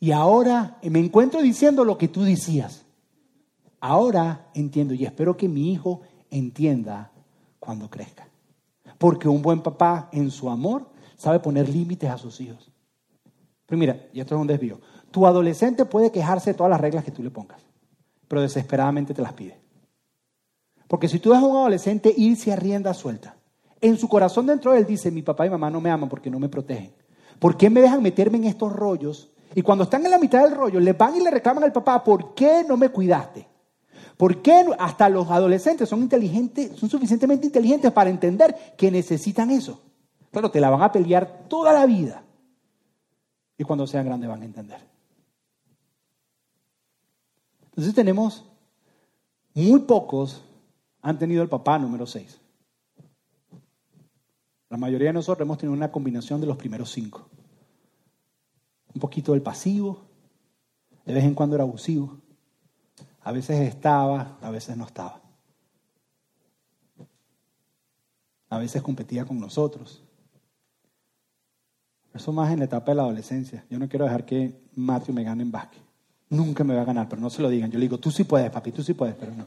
y ahora me encuentro diciendo lo que tú decías. Ahora entiendo y espero que mi hijo entienda cuando crezca. Porque un buen papá en su amor sabe poner límites a sus hijos. Pero mira, y esto es un desvío. Tu adolescente puede quejarse de todas las reglas que tú le pongas, pero desesperadamente te las pide. Porque si tú dejas a un adolescente irse a rienda suelta, en su corazón dentro de él dice, mi papá y mamá no me aman porque no me protegen. ¿Por qué me dejan meterme en estos rollos? Y cuando están en la mitad del rollo, le van y le reclaman al papá, ¿por qué no me cuidaste? ¿Por qué hasta los adolescentes son inteligentes, son suficientemente inteligentes para entender que necesitan eso? Claro, te la van a pelear toda la vida. Y cuando sean grandes van a entender. Entonces tenemos, muy pocos han tenido el papá número 6. La mayoría de nosotros hemos tenido una combinación de los primeros cinco. Un poquito del pasivo, de vez en cuando era abusivo, a veces estaba, a veces no estaba. A veces competía con nosotros. Eso más en la etapa de la adolescencia. Yo no quiero dejar que Matthew me gane en básquet. Nunca me va a ganar, pero no se lo digan. Yo le digo, tú sí puedes, papi, tú sí puedes, pero no.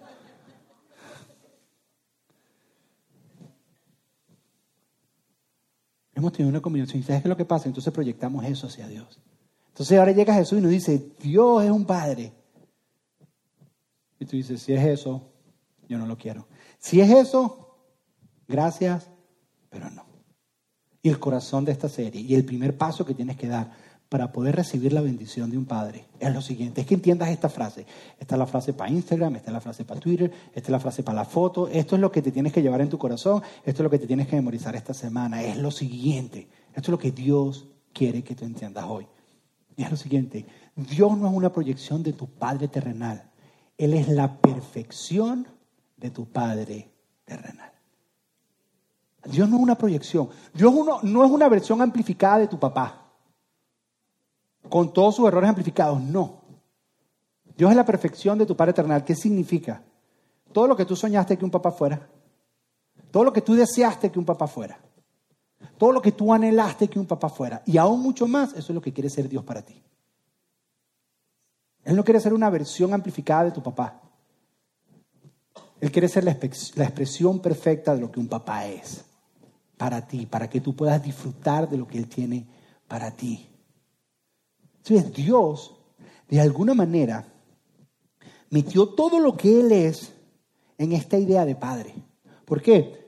Hemos tenido una combinación. ¿Y sabes qué es lo que pasa? Entonces proyectamos eso hacia Dios. Entonces ahora llega Jesús y nos dice, Dios es un Padre. Y tú dices, si es eso, yo no lo quiero. Si es eso, gracias, pero no. Y el corazón de esta serie y el primer paso que tienes que dar para poder recibir la bendición de un padre es lo siguiente, es que entiendas esta frase. Esta es la frase para Instagram, esta es la frase para Twitter, esta es la frase para la foto, esto es lo que te tienes que llevar en tu corazón, esto es lo que te tienes que memorizar esta semana, es lo siguiente, esto es lo que Dios quiere que tú entiendas hoy. Y es lo siguiente, Dios no es una proyección de tu Padre terrenal, Él es la perfección de tu Padre terrenal. Dios no es una proyección, Dios no es una versión amplificada de tu papá con todos sus errores amplificados. No. Dios es la perfección de tu Padre Eternal. ¿Qué significa? Todo lo que tú soñaste que un papá fuera. Todo lo que tú deseaste que un papá fuera. Todo lo que tú anhelaste que un papá fuera. Y aún mucho más, eso es lo que quiere ser Dios para ti. Él no quiere ser una versión amplificada de tu papá. Él quiere ser la, expresión perfecta de lo que un papá es para ti, para que tú puedas disfrutar de lo que Él tiene para ti. Entonces Dios, de alguna manera, metió todo lo que Él es en esta idea de Padre. ¿Por qué?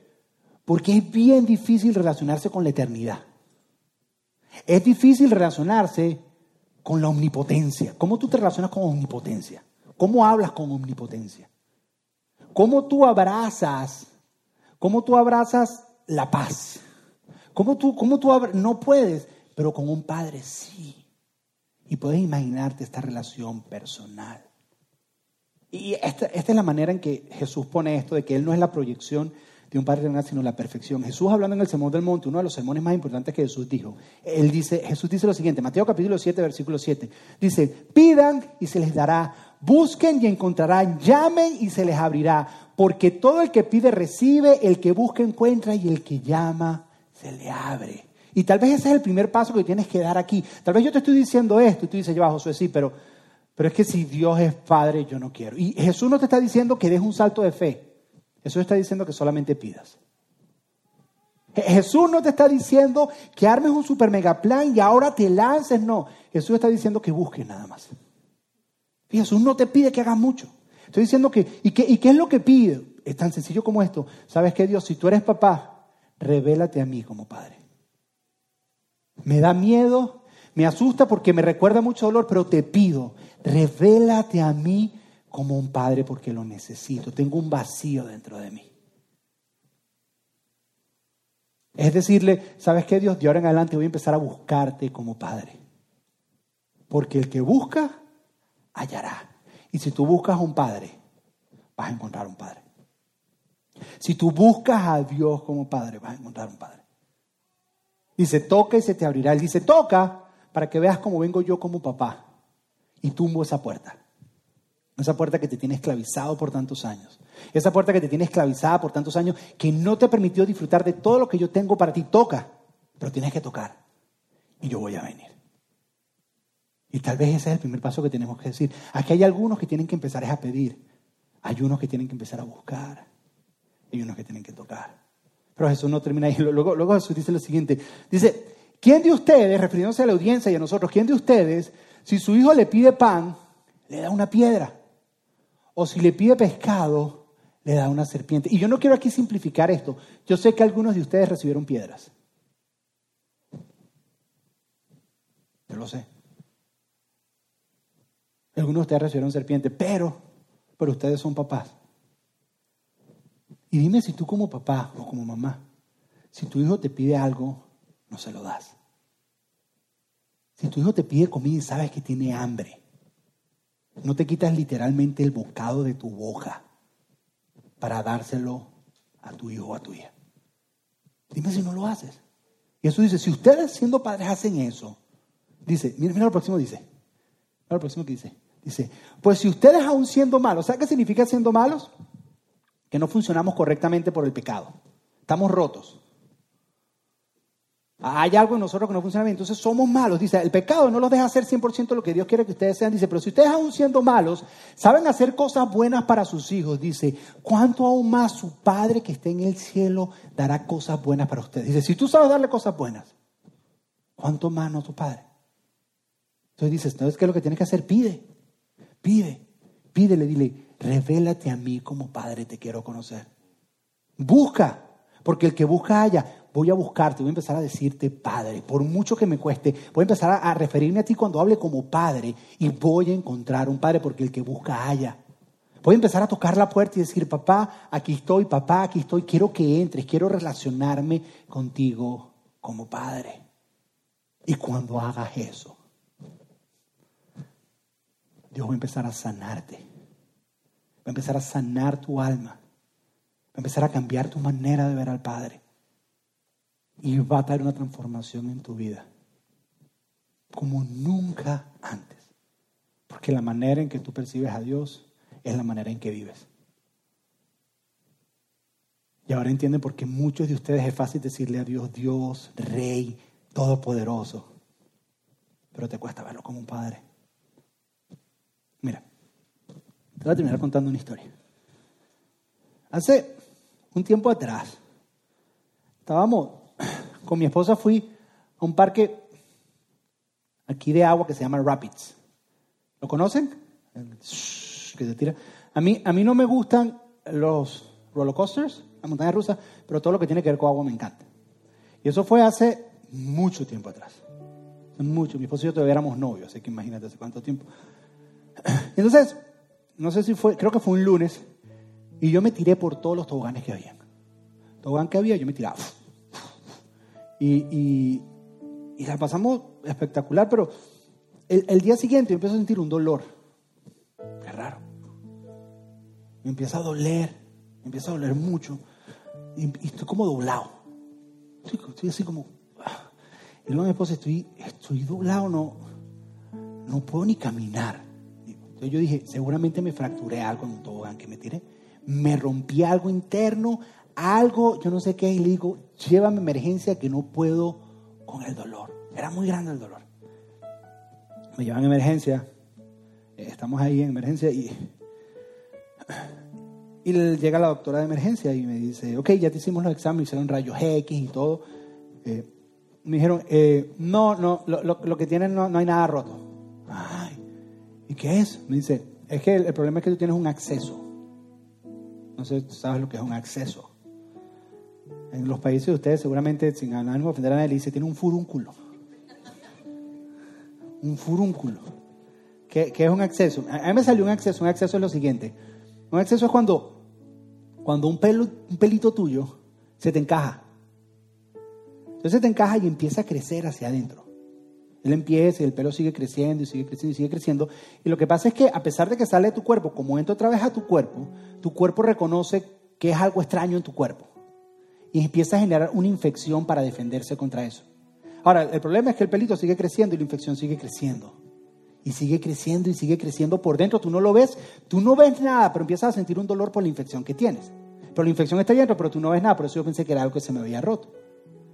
Porque es bien difícil relacionarse con la eternidad. Es difícil relacionarse con la omnipotencia. ¿Cómo tú te relacionas con omnipotencia? ¿Cómo hablas con omnipotencia? ¿Cómo tú abrazas? ¿Cómo tú abrazas la paz? ¿Cómo tú, cómo tú no puedes, pero con un padre sí? Y puedes imaginarte esta relación personal. Y esta, es la manera en que Jesús pone esto, de que Él no es la proyección de un Padre terrenal, sino la perfección. Jesús hablando en el Sermón del Monte, uno de los sermones más importantes que Jesús dijo, él dice, Jesús dice lo siguiente, Mateo capítulo 7, versículo 7, dice, pidan y se les dará, busquen y encontrarán, llamen y se les abrirá, porque todo el que pide recibe, el que busca encuentra y el que llama se le abre. Y tal vez ese es el primer paso que tienes que dar aquí. Tal vez yo te estoy diciendo esto y tú dices, yo, Josué, sí, pero, pero es que si Dios es Padre, yo no quiero. Y Jesús no te está diciendo que des un salto de fe. Jesús está diciendo que solamente pidas. Jesús no te está diciendo que armes un super mega plan y ahora te lances, no. Jesús está diciendo que busques nada más. Y Jesús no te pide que hagas mucho. Estoy diciendo que ¿y, qué, ¿y qué es lo que pide? Es tan sencillo como esto. ¿Sabes qué, Dios? Si tú eres papá, revélate a mí como padre. Me da miedo, me asusta porque me recuerda mucho dolor, pero te pido, revélate a mí como un padre porque lo necesito. Tengo un vacío dentro de mí. Es decirle, ¿sabes qué Dios? De ahora en adelante voy a empezar a buscarte como padre. Porque el que busca, hallará. Y si tú buscas un padre, vas a encontrar un padre. Si tú buscas a Dios como padre, vas a encontrar un padre. Dice, toca y se te abrirá. Él dice, toca para que veas cómo vengo yo como papá. Y tumbo esa puerta. Esa puerta que te tiene esclavizado por tantos años. Esa puerta que te tiene esclavizada por tantos años, que no te permitió disfrutar de todo lo que yo tengo para ti. Toca, pero tienes que tocar. Y yo voy a venir. Y tal vez ese es el primer paso que tenemos que decir. Aquí hay algunos que tienen que empezar a pedir. Hay unos que tienen que empezar a buscar. Hay unos que tienen que tocar. Pero Jesús no termina ahí. Luego, luego Jesús dice lo siguiente. Dice, ¿quién de ustedes, refiriéndose a la audiencia y a nosotros, quién de ustedes, si su hijo le pide pan, le da una piedra? o si le pide pescado, le da una serpiente. Y yo no quiero aquí simplificar esto. Yo sé que algunos de ustedes recibieron piedras. Yo lo sé. Algunos de ustedes recibieron serpiente, pero, pero ustedes son papás. Y dime si tú como papá o como mamá, si tu hijo te pide algo, no se lo das. Si tu hijo te pide comida y sabes que tiene hambre, no te quitas literalmente el bocado de tu boca para dárselo a tu hijo o a tu hija. Dime si no lo haces. Y eso dice, si ustedes siendo padres hacen eso, dice, mira, mira lo próximo dice. Mira lo próximo que dice. Dice, pues si ustedes aún siendo malos, ¿sabes qué significa siendo malos? Que no funcionamos correctamente por el pecado. Estamos rotos. Hay algo en nosotros que no funciona bien, entonces somos malos. Dice, el pecado no los deja hacer 100% lo que Dios quiere que ustedes sean. Dice, pero si ustedes aún siendo malos, saben hacer cosas buenas para sus hijos, dice, ¿cuánto aún más su Padre que esté en el cielo dará cosas buenas para ustedes? Dice, si tú sabes darle cosas buenas, ¿cuánto más no tu Padre? Entonces dices, ¿qué es lo que tienes que hacer? Pide, pide, pídele, dile, revélate a mí como Padre, te quiero conocer. Busca, porque el que busca haya voy a buscarte, voy a empezar a decirte Padre, por mucho que me cueste, voy a empezar a, referirme a ti cuando hable como Padre y voy a encontrar un Padre porque el que busca haya. Voy a empezar a tocar la puerta y decir, papá, aquí estoy, papá, aquí estoy, quiero que entres, quiero relacionarme contigo como Padre. Y cuando hagas eso, Dios va a empezar a sanarte, a empezar a sanar tu alma, va a empezar a cambiar tu manera de ver al Padre y va a traer una transformación en tu vida como nunca antes. Porque la manera en que tú percibes a Dios es la manera en que vives. Y ahora entienden por qué muchos de ustedes es fácil decirle a Dios, Dios, Rey, Todopoderoso. Pero te cuesta verlo como un padre. Mira, te voy a terminar contando una historia. Hace un tiempo atrás, estábamos con mi esposa fui a un parque aquí de agua que se llama Rapids. ¿Lo conocen? Que se tira. A mí, a mí no me gustan los roller coasters, la montaña rusa, pero todo lo que tiene que ver con agua me encanta. Y eso fue hace mucho tiempo atrás. mucho. Mi esposo y yo todavía éramos novios, así que imagínate hace cuánto tiempo. Entonces, no sé si fue, creo que fue un lunes, y yo me tiré por todos los toboganes que había. Tobogán que había, yo me tiraba. Y, y, la pasamos espectacular, pero el, día siguiente yo empiezo a sentir un dolor. Qué raro. Me empieza a doler, me empieza a doler mucho. Y, estoy como doblado. Estoy, estoy así como... ah. Y luego mi esposa, estoy, estoy doblado, no, no puedo ni caminar. Entonces yo dije, seguramente me fracturé algo en un tobogán que me tiré. Me rompí algo interno, algo, yo no sé qué, y le digo, llévame a emergencia que no puedo con el dolor. Era muy grande el dolor. Me llevan a emergencia, eh, estamos ahí en emergencia y, llega la doctora de emergencia y me dice, ok, ya te hicimos los exámenes, hicieron rayos X y todo. Eh, me dijeron, eh, no, no, lo, que tienen no, hay nada roto. ¿Y qué es? Me dice, es que el, problema es que tú tienes un acceso. No sé, tú sabes lo que es un acceso. En los países de ustedes, seguramente, sin ánimo de ofender a nadie, dice, tiene un furúnculo. Un furúnculo. ¿Qué, ¿Qué, es un acceso? A mí me salió un acceso. Un acceso es lo siguiente. Un acceso es cuando, cuando un, pelo, un pelito tuyo se te encaja. Entonces te encaja y empieza a crecer hacia adentro. Él empieza y el pelo sigue creciendo y sigue creciendo y sigue creciendo. Y lo que pasa es que a pesar de que sale de tu cuerpo, como entra otra vez a tu cuerpo, tu cuerpo reconoce que es algo extraño en tu cuerpo. Y empieza a generar una infección para defenderse contra eso. Ahora, el problema es que el pelito sigue creciendo y la infección sigue creciendo. Y sigue creciendo y sigue creciendo por dentro. Tú no lo ves, tú no ves nada, pero empiezas a sentir un dolor por la infección que tienes. Pero la infección está dentro, pero tú no ves nada. Por eso yo pensé que era algo que se me había roto.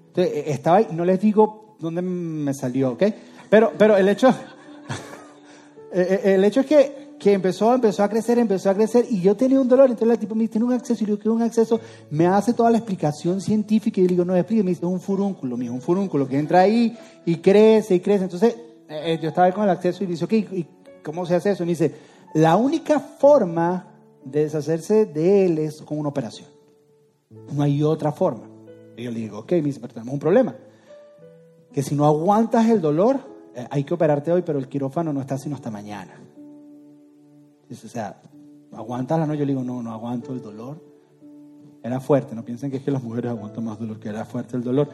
Entonces, estaba ahí, no les digo dónde me salió, ¿ok? Pero, pero el hecho, el hecho es que, que, empezó, empezó a crecer, empezó a crecer y yo tenía un dolor. Entonces el tipo me dice, tiene un acceso. Y yo quiero un acceso. Me hace toda la explicación científica y yo le digo, no, explique. Me dice, es un furúnculo, mijo, un furúnculo que entra ahí y crece y crece. Entonces eh, yo estaba con el acceso y dice, ok, ¿y cómo se hace eso? Y me dice, la única forma de deshacerse de él es con una operación. No hay otra forma. Y yo le digo, ok, me dice, pero tenemos un problema. Que si no aguantas el dolor, eh, hay que operarte hoy, pero el quirófano no está sino hasta mañana. Dice, o sea, ¿aguantas la noche? Yo le digo, no, no aguanto el dolor. Era fuerte, no piensen que es que las mujeres aguantan más dolor, que era fuerte el dolor.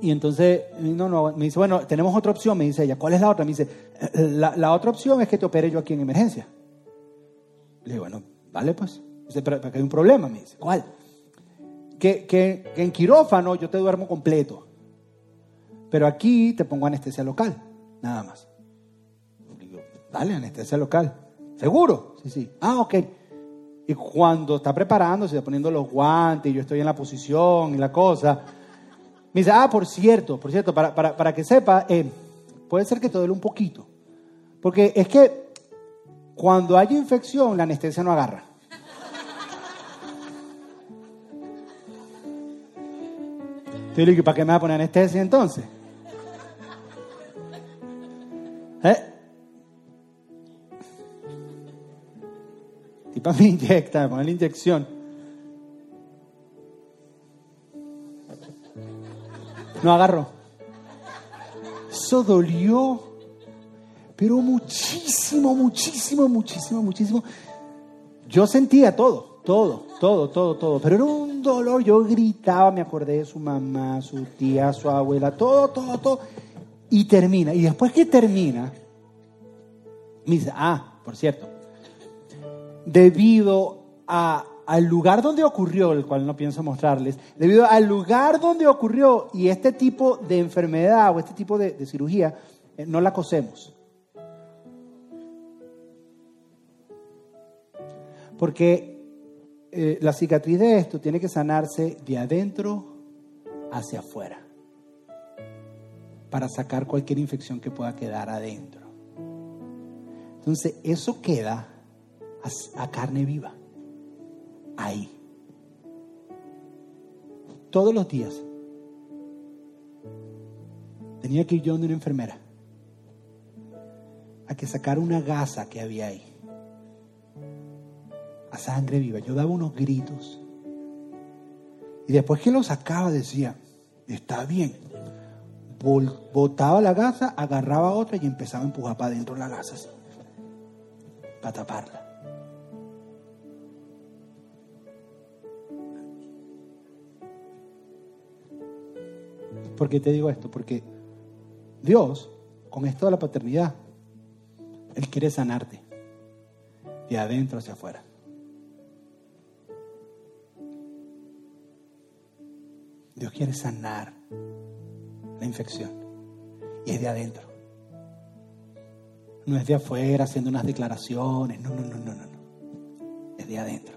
Y entonces, no, no, me dice, bueno, tenemos otra opción, me dice ella, ¿cuál es la otra? Me dice, la, la otra opción es que te opere yo aquí en emergencia. Le digo, bueno, vale pues. Dice, pero, pero hay un problema, me dice, ¿cuál? Que, que, que, en quirófano yo te duermo completo. Pero aquí te pongo anestesia local, nada más. Digo, dale, anestesia local. ¿Seguro? Sí, sí. Ah, ok. Y cuando está preparándose, está poniendo los guantes, y yo estoy en la posición y la cosa, me dice, ah, por cierto, por cierto, para, para, para que sepa, eh, puede ser que te duele un poquito. Porque es que cuando hay infección, la anestesia no agarra. ¿para qué me va a poner anestesia entonces? ¿Eh? Y para me inyecta, me la inyección. No agarro. Eso dolió, pero muchísimo, muchísimo, muchísimo, muchísimo. Yo sentía todo, todo, todo, todo, todo, pero era un dolor. Yo gritaba, me acordé de su mamá, su tía, su abuela, todo, todo, todo. Y termina. Y después que termina, me dice, ah, por cierto, debido al lugar donde ocurrió, el cual no pienso mostrarles, debido al lugar donde ocurrió y este tipo de enfermedad o este tipo de, de cirugía, eh, no la cosemos. Porque eh, la cicatriz de esto tiene que sanarse de adentro hacia afuera para sacar cualquier infección que pueda quedar adentro. Entonces, eso queda a, carne viva, ahí. Todos los días tenía que ir yo donde una enfermera a que sacara una gasa que había ahí a sangre viva. Yo daba unos gritos. Y después que lo sacaba decía, está bien, botaba la gasa, agarraba otra y empezaba a empujar para adentro la gasa, para taparla. ¿Por qué te digo esto? Porque Dios, con esto de la paternidad, Él quiere sanarte de adentro hacia afuera. Dios quiere sanar la infección. Y es de adentro. No es de afuera haciendo unas declaraciones. No, no, no, no, no. Es de adentro.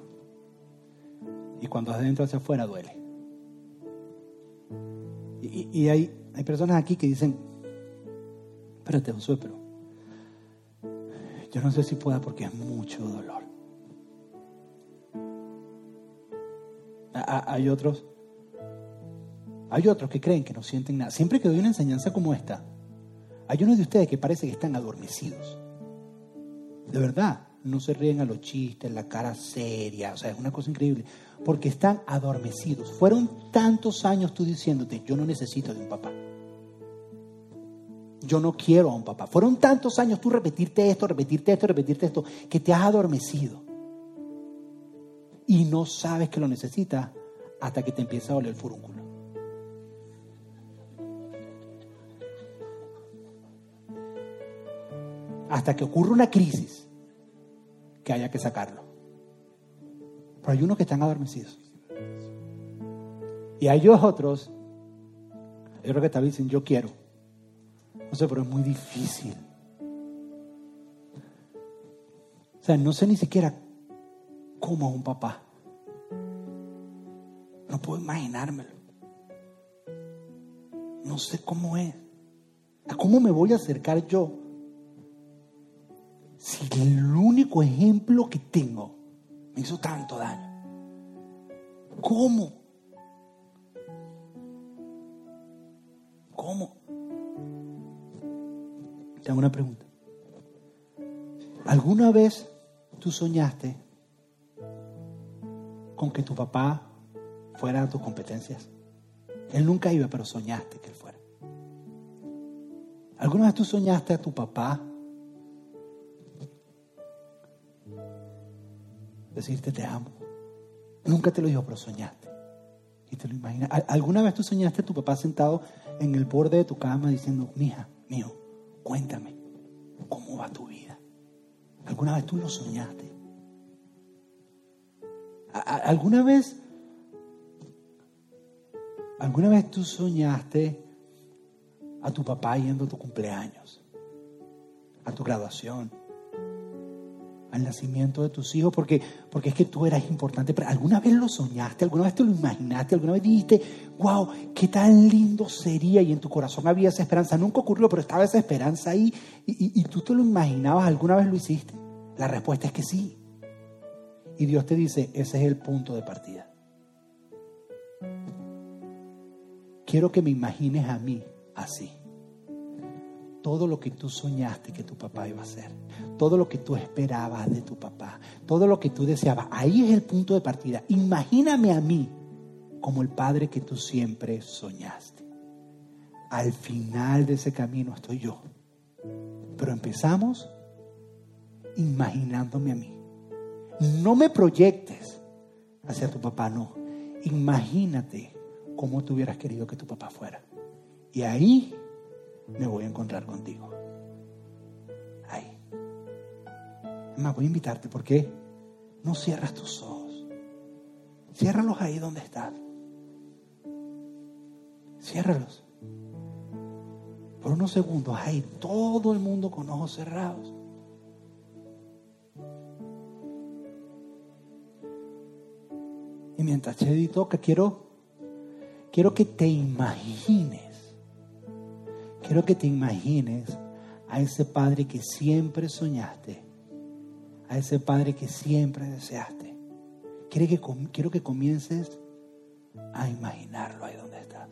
Y cuando de adentro hacia afuera duele. Y, hay, hay personas aquí que dicen, espérate Josué, pero yo no sé si pueda porque es mucho dolor. Hay otros hay otros que creen que no sienten nada. Siempre que doy una enseñanza como esta, hay unos de ustedes que parece que están adormecidos. De verdad, no se ríen a los chistes, la cara seria, o sea, es una cosa increíble, porque están adormecidos. Fueron tantos años tú diciéndote, yo no necesito de un papá. Yo no quiero a un papá. Fueron tantos años tú repetirte esto, repetirte esto, repetirte esto, que te has adormecido. Y no sabes que lo necesitas hasta que te empieza a doler el furúnculo. Hasta que ocurra una crisis que haya que sacarlo. Pero hay unos que están adormecidos. Y hay otros, yo creo que tal dicen, yo quiero. No sé, pero es muy difícil. O sea, no sé ni siquiera cómo a un papá. No puedo imaginármelo. No sé cómo es. ¿A cómo me voy a acercar yo si el único ejemplo que tengo me hizo tanto daño? ¿Cómo? ¿Cómo? Te hago una pregunta. ¿Alguna vez tú soñaste con que tu papá fuera a tus competencias? Él nunca iba, pero soñaste que él fuera. ¿Alguna vez tú soñaste a tu papá decirte te amo. Nunca te lo dijo, pero soñaste. Y te lo imaginas. ¿Alguna vez tú soñaste a tu papá sentado en el borde de tu cama diciendo, mija, mío, cuéntame, ¿cómo va tu vida? ¿Alguna vez tú lo soñaste? ¿Alguna vez, alguna vez tú soñaste a tu papá yendo a tu cumpleaños, a tu graduación? Al nacimiento de tus hijos, porque, porque es que tú eras importante. Pero ¿Alguna vez lo soñaste? ¿Alguna vez te lo imaginaste? ¿Alguna vez dijiste, wow, qué tan lindo sería? Y en tu corazón había esa esperanza. Nunca ocurrió, pero estaba esa esperanza ahí. Y, y tú te lo imaginabas, ¿alguna vez lo hiciste? La respuesta es que sí. Y Dios te dice, ese es el punto de partida. Quiero que me imagines a mí así todo lo que tú soñaste que tu papá iba a hacer, todo lo que tú esperabas de tu papá, todo lo que tú deseabas. Ahí es el punto de partida. Imagíname a mí como el padre que tú siempre soñaste. Al final de ese camino estoy yo. Pero empezamos imaginándome a mí. No me proyectes hacia tu papá, no. Imagínate cómo tú hubieras querido que tu papá fuera. Y ahí me voy a encontrar contigo. Ahí. Me voy a invitarte porque no cierras tus ojos. Ciérralos ahí donde estás. Ciérralos. Por unos segundos, ahí todo el mundo con ojos cerrados. Y mientras Chedi toca, quiero, quiero que te imagines Quiero que te imagines a ese padre que siempre soñaste, a ese padre que siempre deseaste. Quiero que, comiences a imaginarlo ahí donde estás.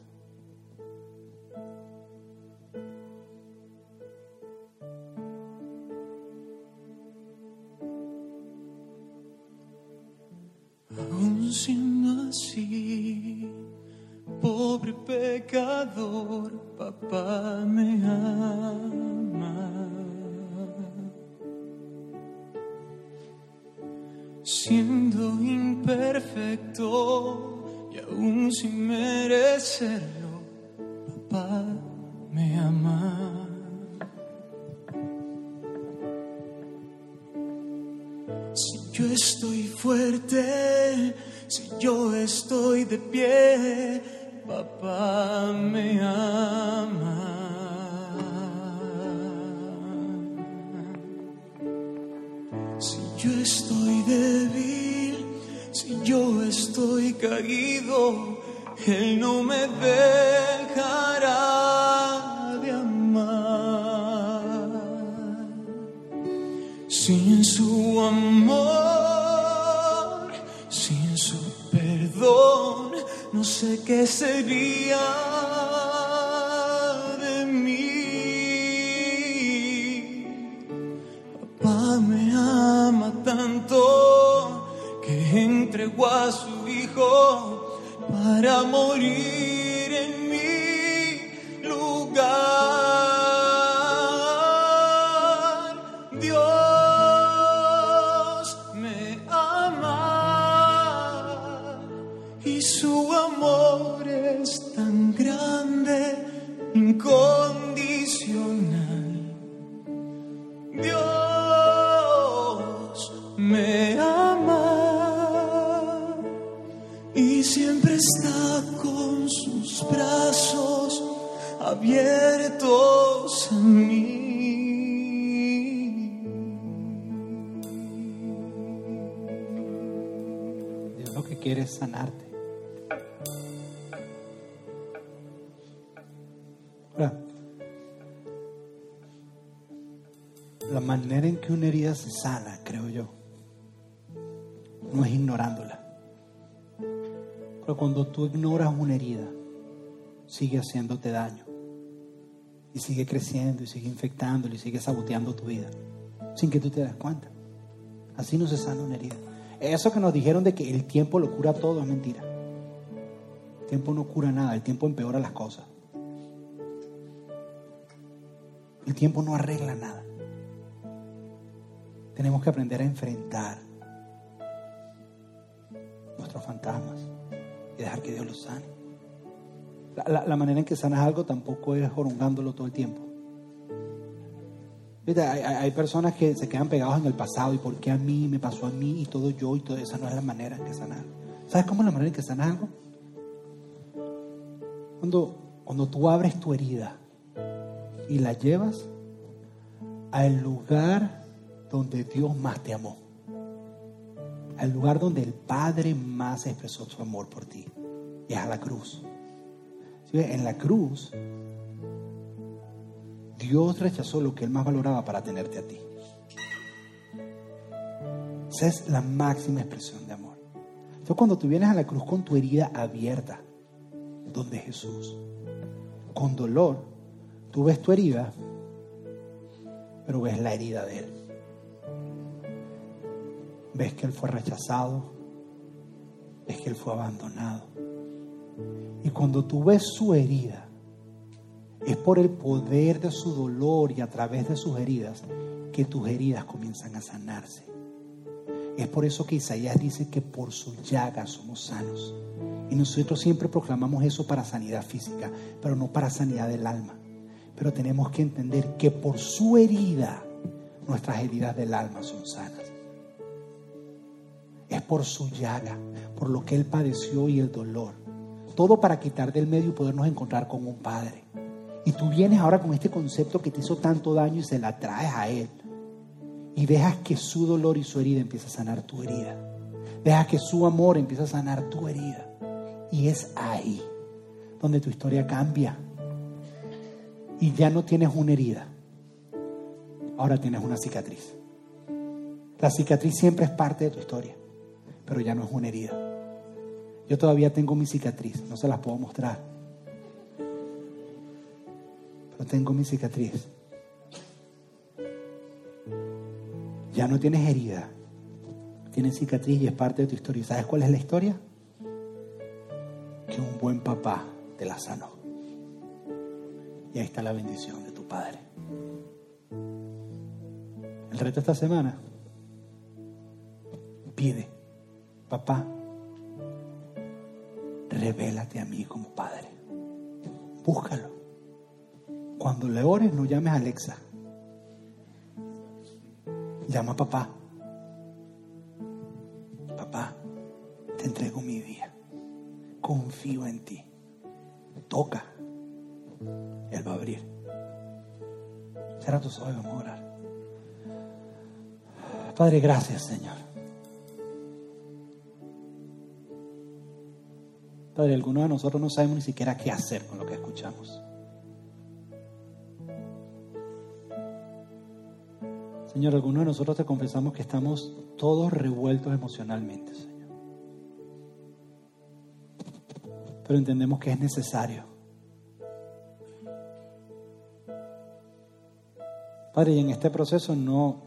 Aún siendo pobre pecador papá me ama. Siendo imperfecto y aún sin merecerlo, papá me ama. Si yo estoy fuerte, si yo estoy de pie, papá me ama. Si yo estoy débil, si yo estoy caído, Él no me dejará qué sería de mí. Papá me ama tanto que entregó a su hijo para morir tú ignoras una herida, sigue haciéndote daño. Y sigue creciendo, y sigue infectándolo, y sigue saboteando tu vida, sin que tú te des cuenta. Así no se sana una herida. Eso que nos dijeron de que el tiempo lo cura todo es mentira. El tiempo no cura nada, el tiempo empeora las cosas. El tiempo no arregla nada. Tenemos que aprender a enfrentar nuestros fantasmas dejar que Dios los sane. La, manera en que sanas algo tampoco es jorungándolo todo el tiempo. Hay, hay- hay personas que se quedan pegados en el pasado y por qué a mí me pasó a mí y todo yo y todo esa no es la manera en que sanar. ¿Sabes cómo es la manera en que sanas algo? Cuando, cuando tú abres tu herida y la llevas al lugar donde Dios más te amó, al lugar donde el Padre más expresó su amor por ti, y es a la cruz. ¿Sí? En la cruz, Dios rechazó lo que Él más valoraba para tenerte a ti. Esa es la máxima expresión de amor. Entonces, cuando tú vienes a la cruz con tu herida abierta, donde Jesús, con dolor, tú ves tu herida, pero ves la herida de Él. Ves que Él fue rechazado, ves que Él fue abandonado. Y cuando tú ves su herida, es por el poder de su dolor y a través de sus heridas que tus heridas comienzan a sanarse. Es por eso que Isaías dice que por su llaga somos sanos. Y nosotros siempre proclamamos eso para sanidad física, pero no para sanidad del alma. Pero tenemos que entender que por su herida, nuestras heridas del alma son sanas. Es por su llaga, por lo que Él padeció y el dolor. Todo para quitar del medio y podernos encontrar con un Padre. Y tú vienes ahora con este concepto que te hizo tanto daño y se la traes a Él. Y dejas que su dolor y su herida empiece a sanar tu herida. Dejas que su amor empiece a sanar tu herida. Y es ahí donde tu historia cambia. Y ya no tienes una herida. Ahora tienes una cicatriz. La cicatriz siempre es parte de tu historia, pero ya no es una herida. Yo todavía tengo mi cicatriz, no se las puedo mostrar. Pero tengo mi cicatriz. Ya no tienes herida, tienes cicatriz y es parte de tu historia. ¿Y sabes cuál es la historia? Que un buen papá te la sanó. Y ahí está la bendición de tu Padre. El reto esta semana, pide, papá, revélate a mí como Padre. Búscalo. Cuando le ores, no llames a Alexa. Llama a papá. Papá, te entrego mi vida. Confío en ti. Toca. Él va a abrir. Cierra tus ojos, vamos a orar. Padre, gracias, Señor. Padre, algunos de nosotros no sabemos ni siquiera qué hacer con lo que escuchamos. Señor, algunos de nosotros te confesamos que estamos todos revueltos emocionalmente, Señor. Pero entendemos que es necesario. Padre, y en este proceso no...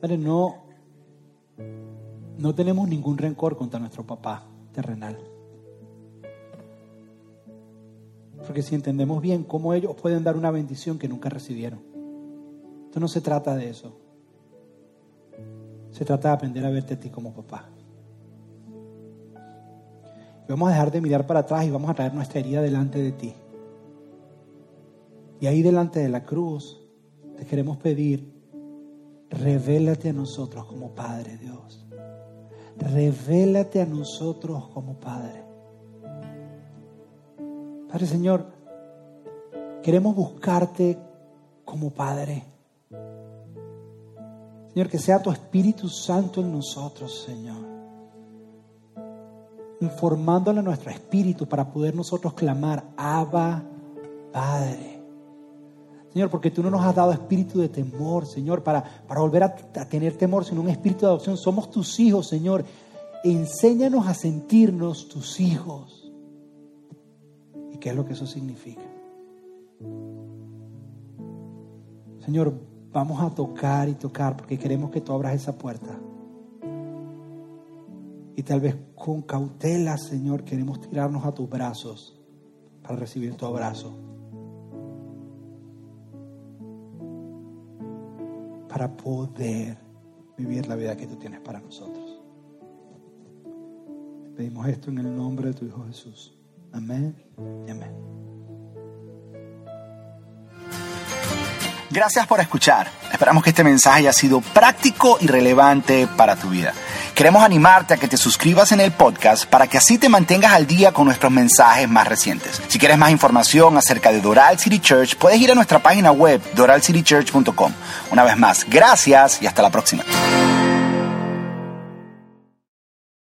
Padre, no... No tenemos ningún rencor contra nuestro papá terrenal. Porque si entendemos bien cómo ellos pueden dar una bendición que nunca recibieron. Esto no se trata de eso. Se trata de aprender a verte a ti como papá. Y vamos a dejar de mirar para atrás y vamos a traer nuestra herida delante de ti. Y ahí delante de la cruz te queremos pedir, revélate a nosotros como Padre Dios. Revélate a nosotros como Padre. Padre Señor, queremos buscarte como Padre. Señor, que sea tu Espíritu Santo en nosotros, Señor. Informándole a nuestro espíritu para poder nosotros clamar, Abba, Padre. Señor, porque tú no nos has dado espíritu de temor, Señor, para, para volver a, a tener temor, sino un espíritu de adopción. Somos tus hijos, Señor. Enséñanos a sentirnos tus hijos. ¿Y qué es lo que eso significa? Señor, vamos a tocar y tocar porque queremos que tú abras esa puerta. Y tal vez con cautela, Señor, queremos tirarnos a tus brazos para recibir tu abrazo. Para poder vivir la vida que tú tienes para nosotros. Pedimos esto en el nombre de tu Hijo Jesús. Amén y amén. Gracias por escuchar. Esperamos que este mensaje haya sido práctico y relevante para tu vida. Queremos animarte a que te suscribas en el podcast para que así te mantengas al día con nuestros mensajes más recientes. Si quieres más información acerca de Doral City Church, puedes ir a nuestra página web doralcitychurch.com. Una vez más, gracias y hasta la próxima.